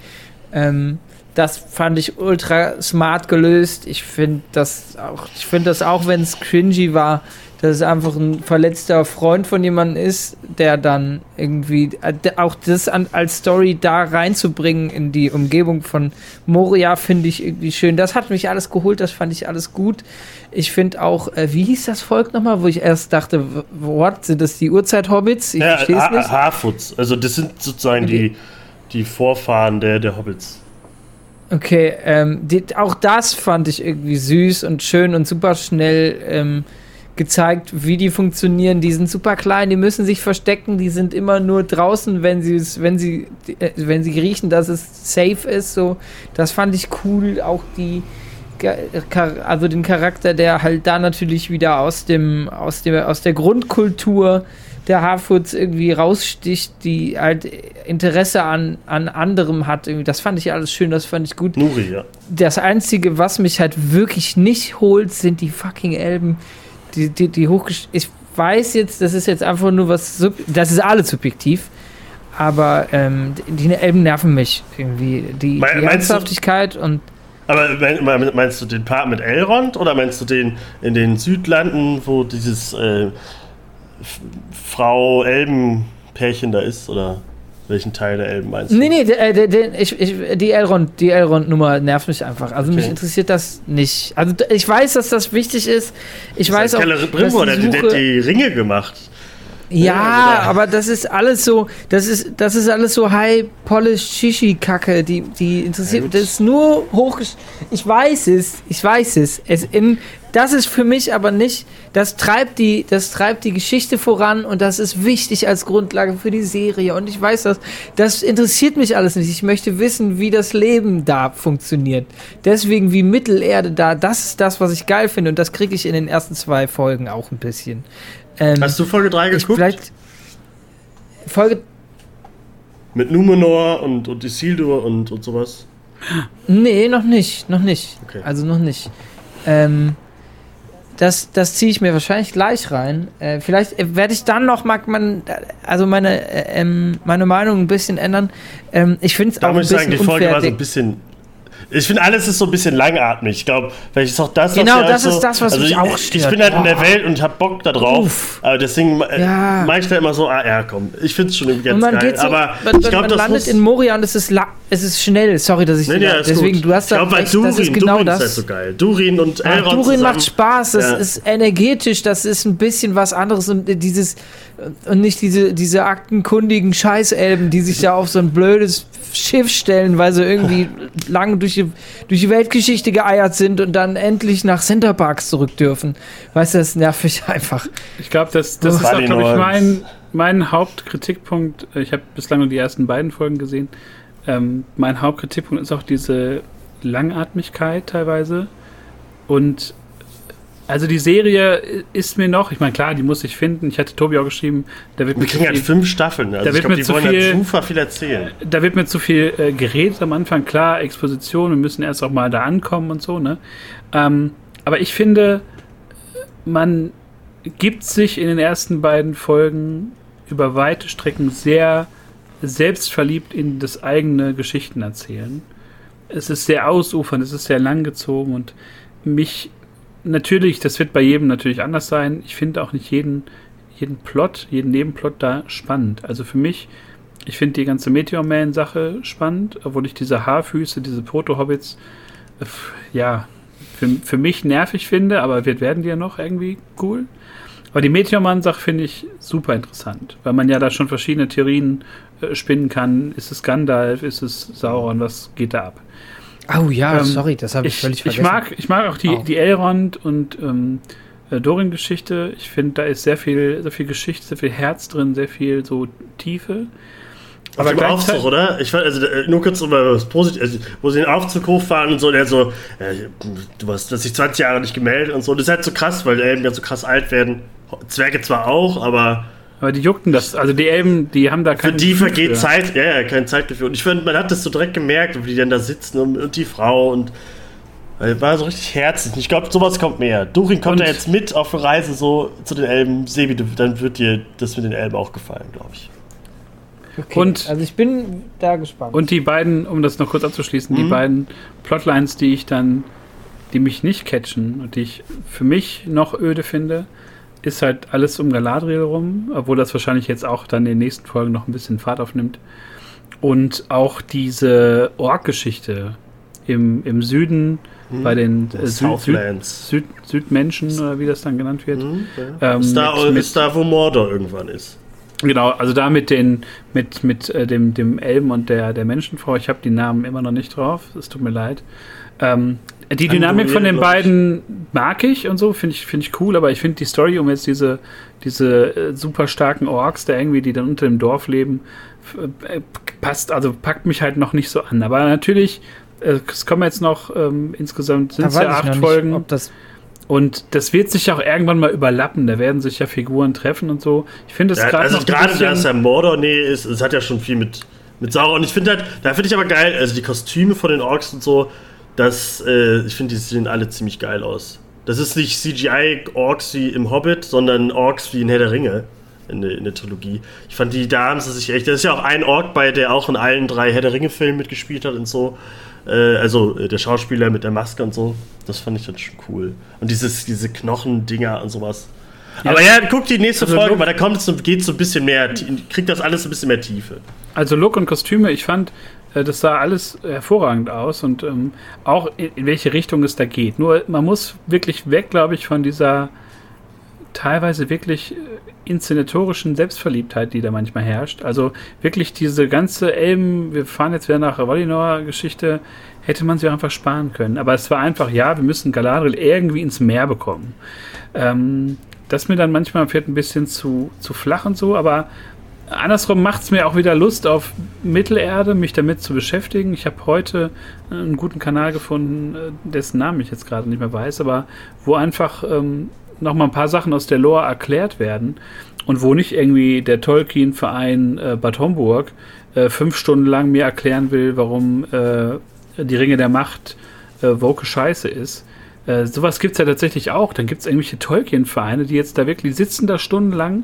Ähm, das fand ich ultra smart gelöst. Ich finde das auch, ich finde das auch, wenn es cringy war, dass es einfach ein verletzter Freund von jemandem ist, der dann irgendwie äh, auch das an, als Story da reinzubringen in die Umgebung von Moria finde ich irgendwie schön. Das hat mich alles geholt, das fand ich alles gut. Ich finde auch, äh, wie hieß das Volk nochmal, wo ich erst dachte, what, sind das die Urzeit-Hobbits? Ich ja, verstehe es nicht. Harfoots, also das sind sozusagen okay. die, die Vorfahren der, der Hobbits. Okay, ähm, die, auch das fand ich irgendwie süß und schön und super schnell ähm, gezeigt, wie die funktionieren. Die sind super klein, die müssen sich verstecken, die sind immer nur draußen, wenn sie wenn sie äh, wenn sie riechen, dass es safe ist. So, das fand ich cool. Auch die also den Charakter, der halt da natürlich wieder aus dem aus dem aus der Grundkultur der Harfoots irgendwie raussticht, die halt Interesse an, an anderem hat. Das fand ich alles schön, das fand ich gut. Nuri, ja. Das Einzige, was mich halt wirklich nicht holt, sind die fucking Elben die, die, die hochgesch Ich weiß jetzt, das ist jetzt einfach nur was, Sub das ist alles subjektiv, aber ähm, die Elben nerven mich irgendwie. Die, Me die Ernsthaftigkeit und. Aber meinst du den Part mit Elrond oder meinst du den in den Südlanden, wo dieses äh, Frau Elben-Pärchen da ist? Oder? Welchen Teil der Elben meinst du? Nee, nee, der, der, der, ich, ich, die Elrond, die Elrond-Nummer nervt mich einfach. Also okay. mich interessiert das nicht. Also ich weiß, dass das wichtig ist. Ich das weiß ist auch. Brimbo, der hat die Ringe gemacht. Ja, aber das ist alles so, das ist, das ist alles so high polished Shishi Kacke, die, die interessiert, das ist nur hoch, ich weiß es, ich weiß es, es in, das ist für mich aber nicht, das treibt die, das treibt die Geschichte voran und das ist wichtig als Grundlage für die Serie. Und ich weiß das, das interessiert mich alles nicht, ich möchte wissen, wie das Leben da funktioniert, deswegen wie Mittelerde da, das ist das, was ich geil finde und das kriege ich in den ersten zwei Folgen auch ein bisschen. Ähm, Hast du Folge 3 geguckt? Vielleicht Folge. Mit Numenor und, und Isildur und, und sowas? Nee, noch nicht. Noch nicht. Okay. Also noch nicht. Ähm, das, das ziehe ich mir wahrscheinlich gleich rein. Äh, vielleicht werde ich dann noch mal man, also meine, äh, ähm, meine Meinung ein bisschen ändern. Ähm, ich finde es auch ein bisschen sagen, die Folge war so ein bisschen ich finde, alles ist so ein bisschen langatmig. Ich glaube, vielleicht ist auch das, was Genau, das ist das, was also mich auch stört. Ich bin halt oh. in der Welt und hab Bock da drauf. Aber deswegen äh, ja. mache ich da immer so, ah ja, komm. Ich finde es schon ganz geil. So, aber man, ich glaube, das landet in Moria und es ist, es ist schnell. Sorry, dass ich nee, nee, deswegen, gut. du hast da ich glaub, recht, Durin, das ist genau Durin das. Ist halt so geil. Durin und Elrond Durin zusammen. macht Spaß, das ja. ist energetisch, das ist ein bisschen was anderes und dieses und nicht diese, diese aktenkundigen Scheißelben, die sich da auf so ein blödes Schiff stellen, weil sie irgendwie lang durch die, durch die Weltgeschichte geeiert sind und dann endlich nach Centerparks zurück dürfen. Weißt du, das nervt mich einfach. Ich glaube, das, das ist auch, glaube ich, mein, mein Hauptkritikpunkt. Ich habe bislang nur die ersten beiden Folgen gesehen. Ähm, mein Hauptkritikpunkt ist auch diese Langatmigkeit teilweise. Und also die Serie ist mir noch, ich meine, klar, die muss ich finden. Ich hatte Tobi auch geschrieben, da wird Wir kriegen halt fünf Staffeln. Also da wird glaub, mir die zu wollen viel, halt super viel erzählen. Da wird mir zu viel äh, geredet am Anfang. Klar, Exposition, wir müssen erst auch mal da ankommen und so, ne? Ähm, aber ich finde, man gibt sich in den ersten beiden Folgen über weite Strecken sehr selbstverliebt in das eigene Geschichtenerzählen. Es ist sehr ausufernd, es ist sehr langgezogen und mich natürlich, das wird bei jedem natürlich anders sein. Ich finde auch nicht jeden, jeden Plot, jeden Nebenplot da spannend. Also für mich, ich finde die ganze Meteor Man-Sache spannend, obwohl ich diese Haarfüße, diese Proto-Hobbits, äh, ja, für, für mich nervig finde, aber wir werden die ja noch irgendwie cool. Aber die Meteormann-Sache finde ich super interessant, weil man ja da schon verschiedene Theorien äh, spinnen kann. Ist es Gandalf, ist es Sauron, was geht da ab? Oh ja, Ähm, sorry, das habe ich, Ich, völlig ich, vergessen. mag, ich mag auch die, Auch. die Elrond und ähm, äh, Dorin-Geschichte. Ich finde, da ist sehr viel, sehr viel Geschichte, sehr viel Herz drin, sehr viel so Tiefe. Dem gleichzeitig- Aufzug, oder? Ich fand, also äh, nur kurz um was Positives, also, wo sie den Aufzug hochfahren und so, der so, äh, du hast das sich 20 Jahre nicht gemeldet und so. Das ist halt so krass, weil die Elben ja so krass alt werden. Zwerge zwar auch, aber Aber die juckten das. Also die Elben, die haben da für kein die vergeht für. Zeit, ja, ja, kein Zeitgefühl. Und ich finde, man hat das so direkt gemerkt, wie die dann da sitzen und, und die Frau und weil war so richtig herzlich. Ich glaube, sowas kommt mehr. Durin kommt Und- ja jetzt mit auf eine Reise so zu den Elben. Sebi, du- dann wird dir das mit den Elben auch gefallen, glaube ich. Okay, Und- also ich bin da gespannt. Und die beiden, um das noch kurz abzuschließen, die Mhm. beiden Plotlines, die ich dann, die mich nicht catchen und die ich für mich noch öde finde, ist halt alles um Galadriel rum, obwohl das wahrscheinlich jetzt auch dann in den nächsten Folgen noch ein bisschen Fahrt aufnimmt. Und auch diese Ork-Geschichte im, im Süden bei den äh, Süd, Süd, Southlands. Süd, Südmenschen oder wie das dann genannt wird. Mhm, ja. Ähm, ist, da, mit- ist da, wo Mordor irgendwann ist. Genau, also da mit den mit mit äh, dem dem Elben und der der Menschenfrau. Ich habe die Namen immer noch nicht drauf. Es tut mir leid. Ähm, die Dynamik von den beiden mag ich und so finde ich finde ich cool, aber ich finde die Story um jetzt diese diese äh, super starken Orks, da irgendwie die dann unter dem Dorf leben, äh, passt also packt mich halt noch nicht so an. Aber natürlich äh, es kommen jetzt noch ähm, insgesamt sind es ja acht nicht, Folgen. ob das Und das wird sich auch irgendwann mal überlappen. Da werden sich ja Figuren treffen und so. Ich finde es Ja, gerade also gerade da es ja Mordor nee ist, es hat ja schon viel mit, mit Sauron. Und ich finde halt, da finde ich aber geil, also die Kostüme von den Orks und so, das, äh, ich finde, die sehen alle ziemlich geil aus. Das ist nicht CGI-Orks wie im Hobbit, sondern Orks wie in Herr der Ringe in der, in der Trilogie. Ich fand, die, da haben sie sich echt, da ist ja auch ein Ork bei, der auch in allen drei Herr der Ringe-Filmen mitgespielt hat und so. Äh, also äh, der Schauspieler mit der Maske und so. Das fand ich dann schon cool. Und dieses, diese Knochendinger und sowas. Aber ja, guck die nächste Also Folge, Look- weil da kommt es geht so ein bisschen mehr, kriegt das alles ein bisschen mehr Tiefe. Also Look und Kostüme, ich fand, das sah alles hervorragend aus und ähm, auch in, in welche Richtung es da geht. Nur man muss wirklich weg, glaube ich, von dieser teilweise wirklich äh, inszenatorischen Selbstverliebtheit, die da manchmal herrscht. Also wirklich diese ganze Elben, wir fahren jetzt wieder nach Valinor-Geschichte, hätte man sie auch einfach sparen können. Aber es war einfach, ja, wir müssen Galadriel irgendwie ins Meer bekommen. Ähm, das mir dann manchmal fährt ein bisschen zu, zu flach und so, aber andersrum macht es mir auch wieder Lust auf Mittelerde, mich damit zu beschäftigen. Ich habe heute einen guten Kanal gefunden, äh, dessen Namen ich jetzt gerade nicht mehr weiß, aber wo einfach ähm, noch mal ein paar Sachen aus der Lore erklärt werden und wo nicht irgendwie der Tolkien-Verein äh, Bad Homburg äh, fünf Stunden lang mir erklären will, warum äh, die Ringe der Macht äh, woke Scheiße ist. Äh, sowas gibt es ja tatsächlich auch. Dann gibt es irgendwelche Tolkien-Vereine, die jetzt da wirklich sitzen da stundenlang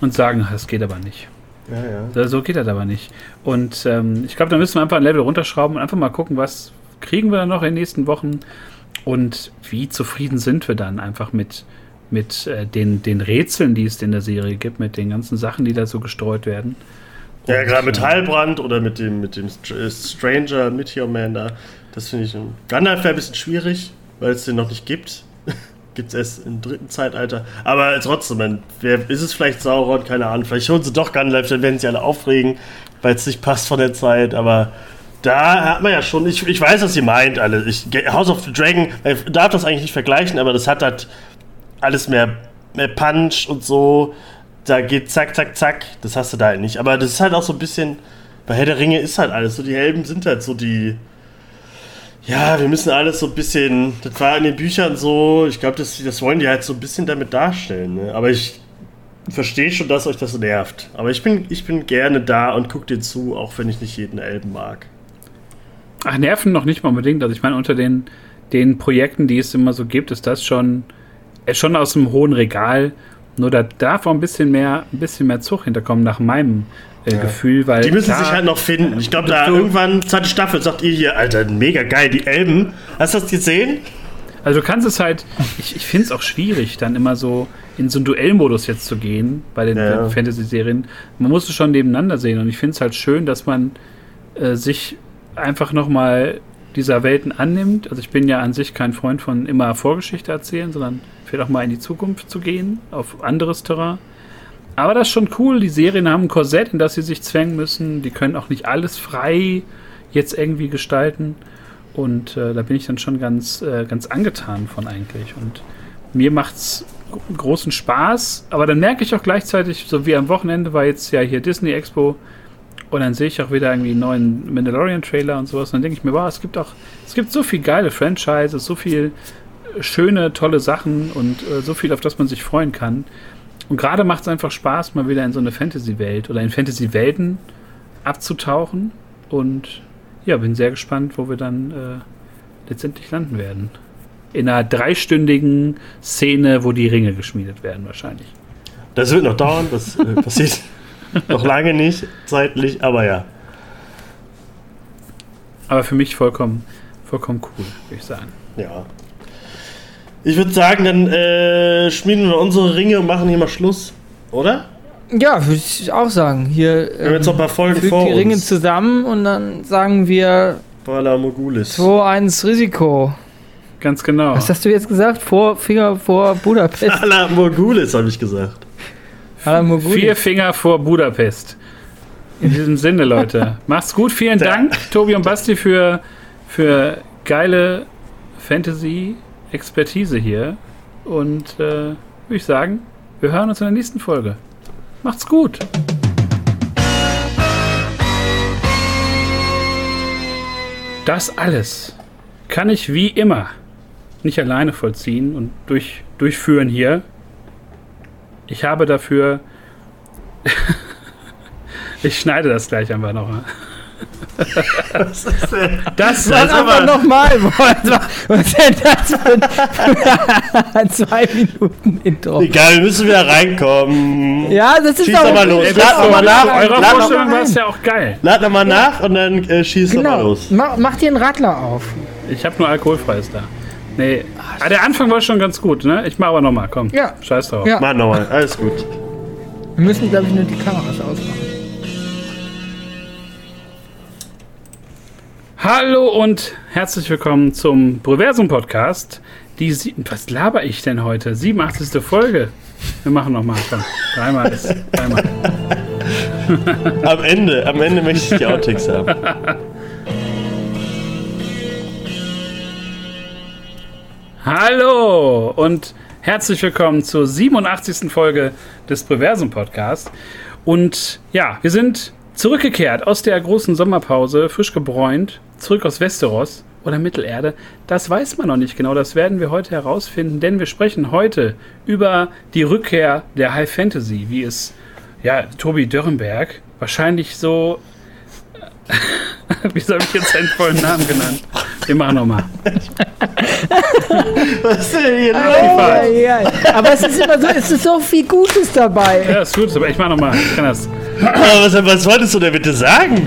und sagen, das geht aber nicht. Ja, ja. So- geht das aber nicht. Und ähm, ich glaube, da müssen wir einfach ein Level runterschrauben und einfach mal gucken, was kriegen wir dann noch in den nächsten Wochen und wie zufrieden sind wir dann einfach mit, mit äh, den, den Rätseln, die es in der Serie gibt, mit den ganzen Sachen, die da so gestreut werden. Ja, Und, gerade mit äh, Heilbrand oder mit dem, mit dem äh, Stranger Meteor Man da. Das finde ich. ein- Gandalf wäre ein bisschen schwierig, weil es den noch nicht gibt. gibt es erst im dritten Zeitalter. Aber trotzdem, wer, ist es vielleicht Sauron? Keine Ahnung. Vielleicht holen sie doch Gandalf, dann werden sie alle aufregen, weil es nicht passt von der Zeit. Aber da hat man ja schon. Ich, ich weiß, was ihr meint, alle. Ich, House of the Dragon, man darf das eigentlich nicht vergleichen, aber das hat halt alles mehr, mehr Punch und so. Da geht zack, zack, zack. Das hast du da halt nicht. Aber das ist halt auch so ein bisschen. Bei Herr der Ringe ist halt alles so. Die Helden sind halt so die. Ja, wir müssen alles so ein bisschen. Das war in den Büchern so. Ich glaube, das, das wollen die halt so ein bisschen damit darstellen. Ne? Aber ich verstehe schon, dass euch das nervt. Aber ich bin, ich bin gerne da und guck dir zu, auch wenn ich nicht jeden Elben mag. Ach, Nerven noch nicht mal unbedingt. Also ich meine, unter den, den Projekten, die es immer so gibt, ist das schon, ist schon aus dem hohen Regal. Nur da darf auch ein bisschen mehr, ein bisschen mehr Zug hinterkommen nach meinem äh, Gefühl, weil Die müssen klar, sich halt noch finden. Ich glaube, da du- irgendwann, zweite Staffel, sagt ihr hier, Alter, mega geil, die Elben. Hast du das gesehen? Also du kannst es halt, ich, ich finde es auch schwierig, dann immer so in so einen Duellmodus jetzt zu gehen bei den Ja. Fantasy-Serien. Man muss es schon nebeneinander sehen und ich finde es halt schön, dass man äh, sich einfach nochmal dieser Welten annimmt. Also ich bin ja an sich kein Freund von immer Vorgeschichte erzählen, sondern vielleicht auch mal in die Zukunft zu gehen, auf anderes Terrain. Aber das ist schon cool. Die Serien haben ein Korsett, in das sie sich zwängen müssen. Die können auch nicht alles frei jetzt irgendwie gestalten. Und äh, da bin ich dann schon ganz, äh, ganz angetan von eigentlich. Und mir macht's gro- großen Spaß. Aber dann merke ich auch gleichzeitig, so wie am Wochenende war jetzt ja hier Disney Expo. Und dann sehe ich auch wieder irgendwie einen neuen Mandalorian-Trailer und sowas. Und dann denke ich mir, wow, es gibt auch, es gibt so viel geile Franchises, so viel schöne, tolle Sachen und äh, so viel, auf das man sich freuen kann. Und gerade macht es einfach Spaß, mal wieder in so eine Fantasy-Welt oder in Fantasy-Welten abzutauchen. Und ja, bin sehr gespannt, wo wir dann äh, letztendlich landen werden. In einer dreistündigen Szene, wo die Ringe geschmiedet werden, wahrscheinlich. Das wird noch dauern, das äh, passiert noch lange nicht zeitlich, aber ja. Aber für mich vollkommen, vollkommen cool, würde ich sagen. Ja. Ich würde sagen, dann äh, schmieden wir unsere Ringe und machen hier mal Schluss, oder? Ja, würde ich auch sagen. Hier Wir haben jetzt noch ein paar Folgen fügt vor die Ringe uns. zusammen und dann sagen wir Vala Mogulis. 2-1 Risiko. Ganz genau. Was hast du jetzt gesagt? Vor Finger vor Budapest. Vala Mogulis, habe ich gesagt. Alamoguli. Vier Finger vor Budapest. In diesem Sinne, Leute. Macht's gut. Vielen Da- Dank, Tobi und Basti, für, für geile Fantasy-Expertise hier. Und äh, würde ich sagen, wir hören uns in der nächsten Folge. Macht's gut. Das alles kann ich wie immer nicht alleine vollziehen und durch, durchführen hier. Ich habe dafür. ich schneide das gleich einfach noch. Was ist denn? Das Sag einfach mal- nochmal. Was ist denn das für ein zwei Minuten Intro? Egal, wir müssen wieder reinkommen. Ja, das ist Schieß doch mal los. Ey, Lad das noch mal nach. Bei eurer Lad Vorstellung war es ja auch geil. Lad noch mal nach und dann äh, schieß doch mal Genau. los. Mach, mach dir einen Radler auf. Ich habe nur alkoholfreies da. Nee. Ah, der Anfang war schon ganz gut, ne? Ich mach aber nochmal, komm. Ja. Scheiß drauf. Ja. Mach nochmal, alles gut. Wir müssen, glaube ich, nur die Kameras ausmachen. Hallo und herzlich willkommen zum Proversum Podcast. Die sie Was laber ich denn heute? 87. Folge. Wir machen nochmal. Dreimal ist. Dreimal. Am Ende, am Ende möchte ich die Outtakes haben. Hallo und herzlich willkommen zur 87. Folge des Proversum Podcast. Und ja, wir sind zurückgekehrt aus der großen Sommerpause, frisch gebräunt, zurück aus Westeros oder Mittelerde. Das weiß man noch nicht genau, das werden wir heute herausfinden, denn wir sprechen heute über die Rückkehr der High Fantasy, wie es ja Tobi Dörrenberg wahrscheinlich so Wieso habe ich jetzt seinen vollen Namen genannt? Wir machen nochmal. Was ist denn hier los? Ja, ja. Aber es ist immer so, es ist so viel Gutes dabei. Ja, ist gut, aber ich mach nochmal. Ich kann das. Aber was, was wolltest du denn bitte sagen?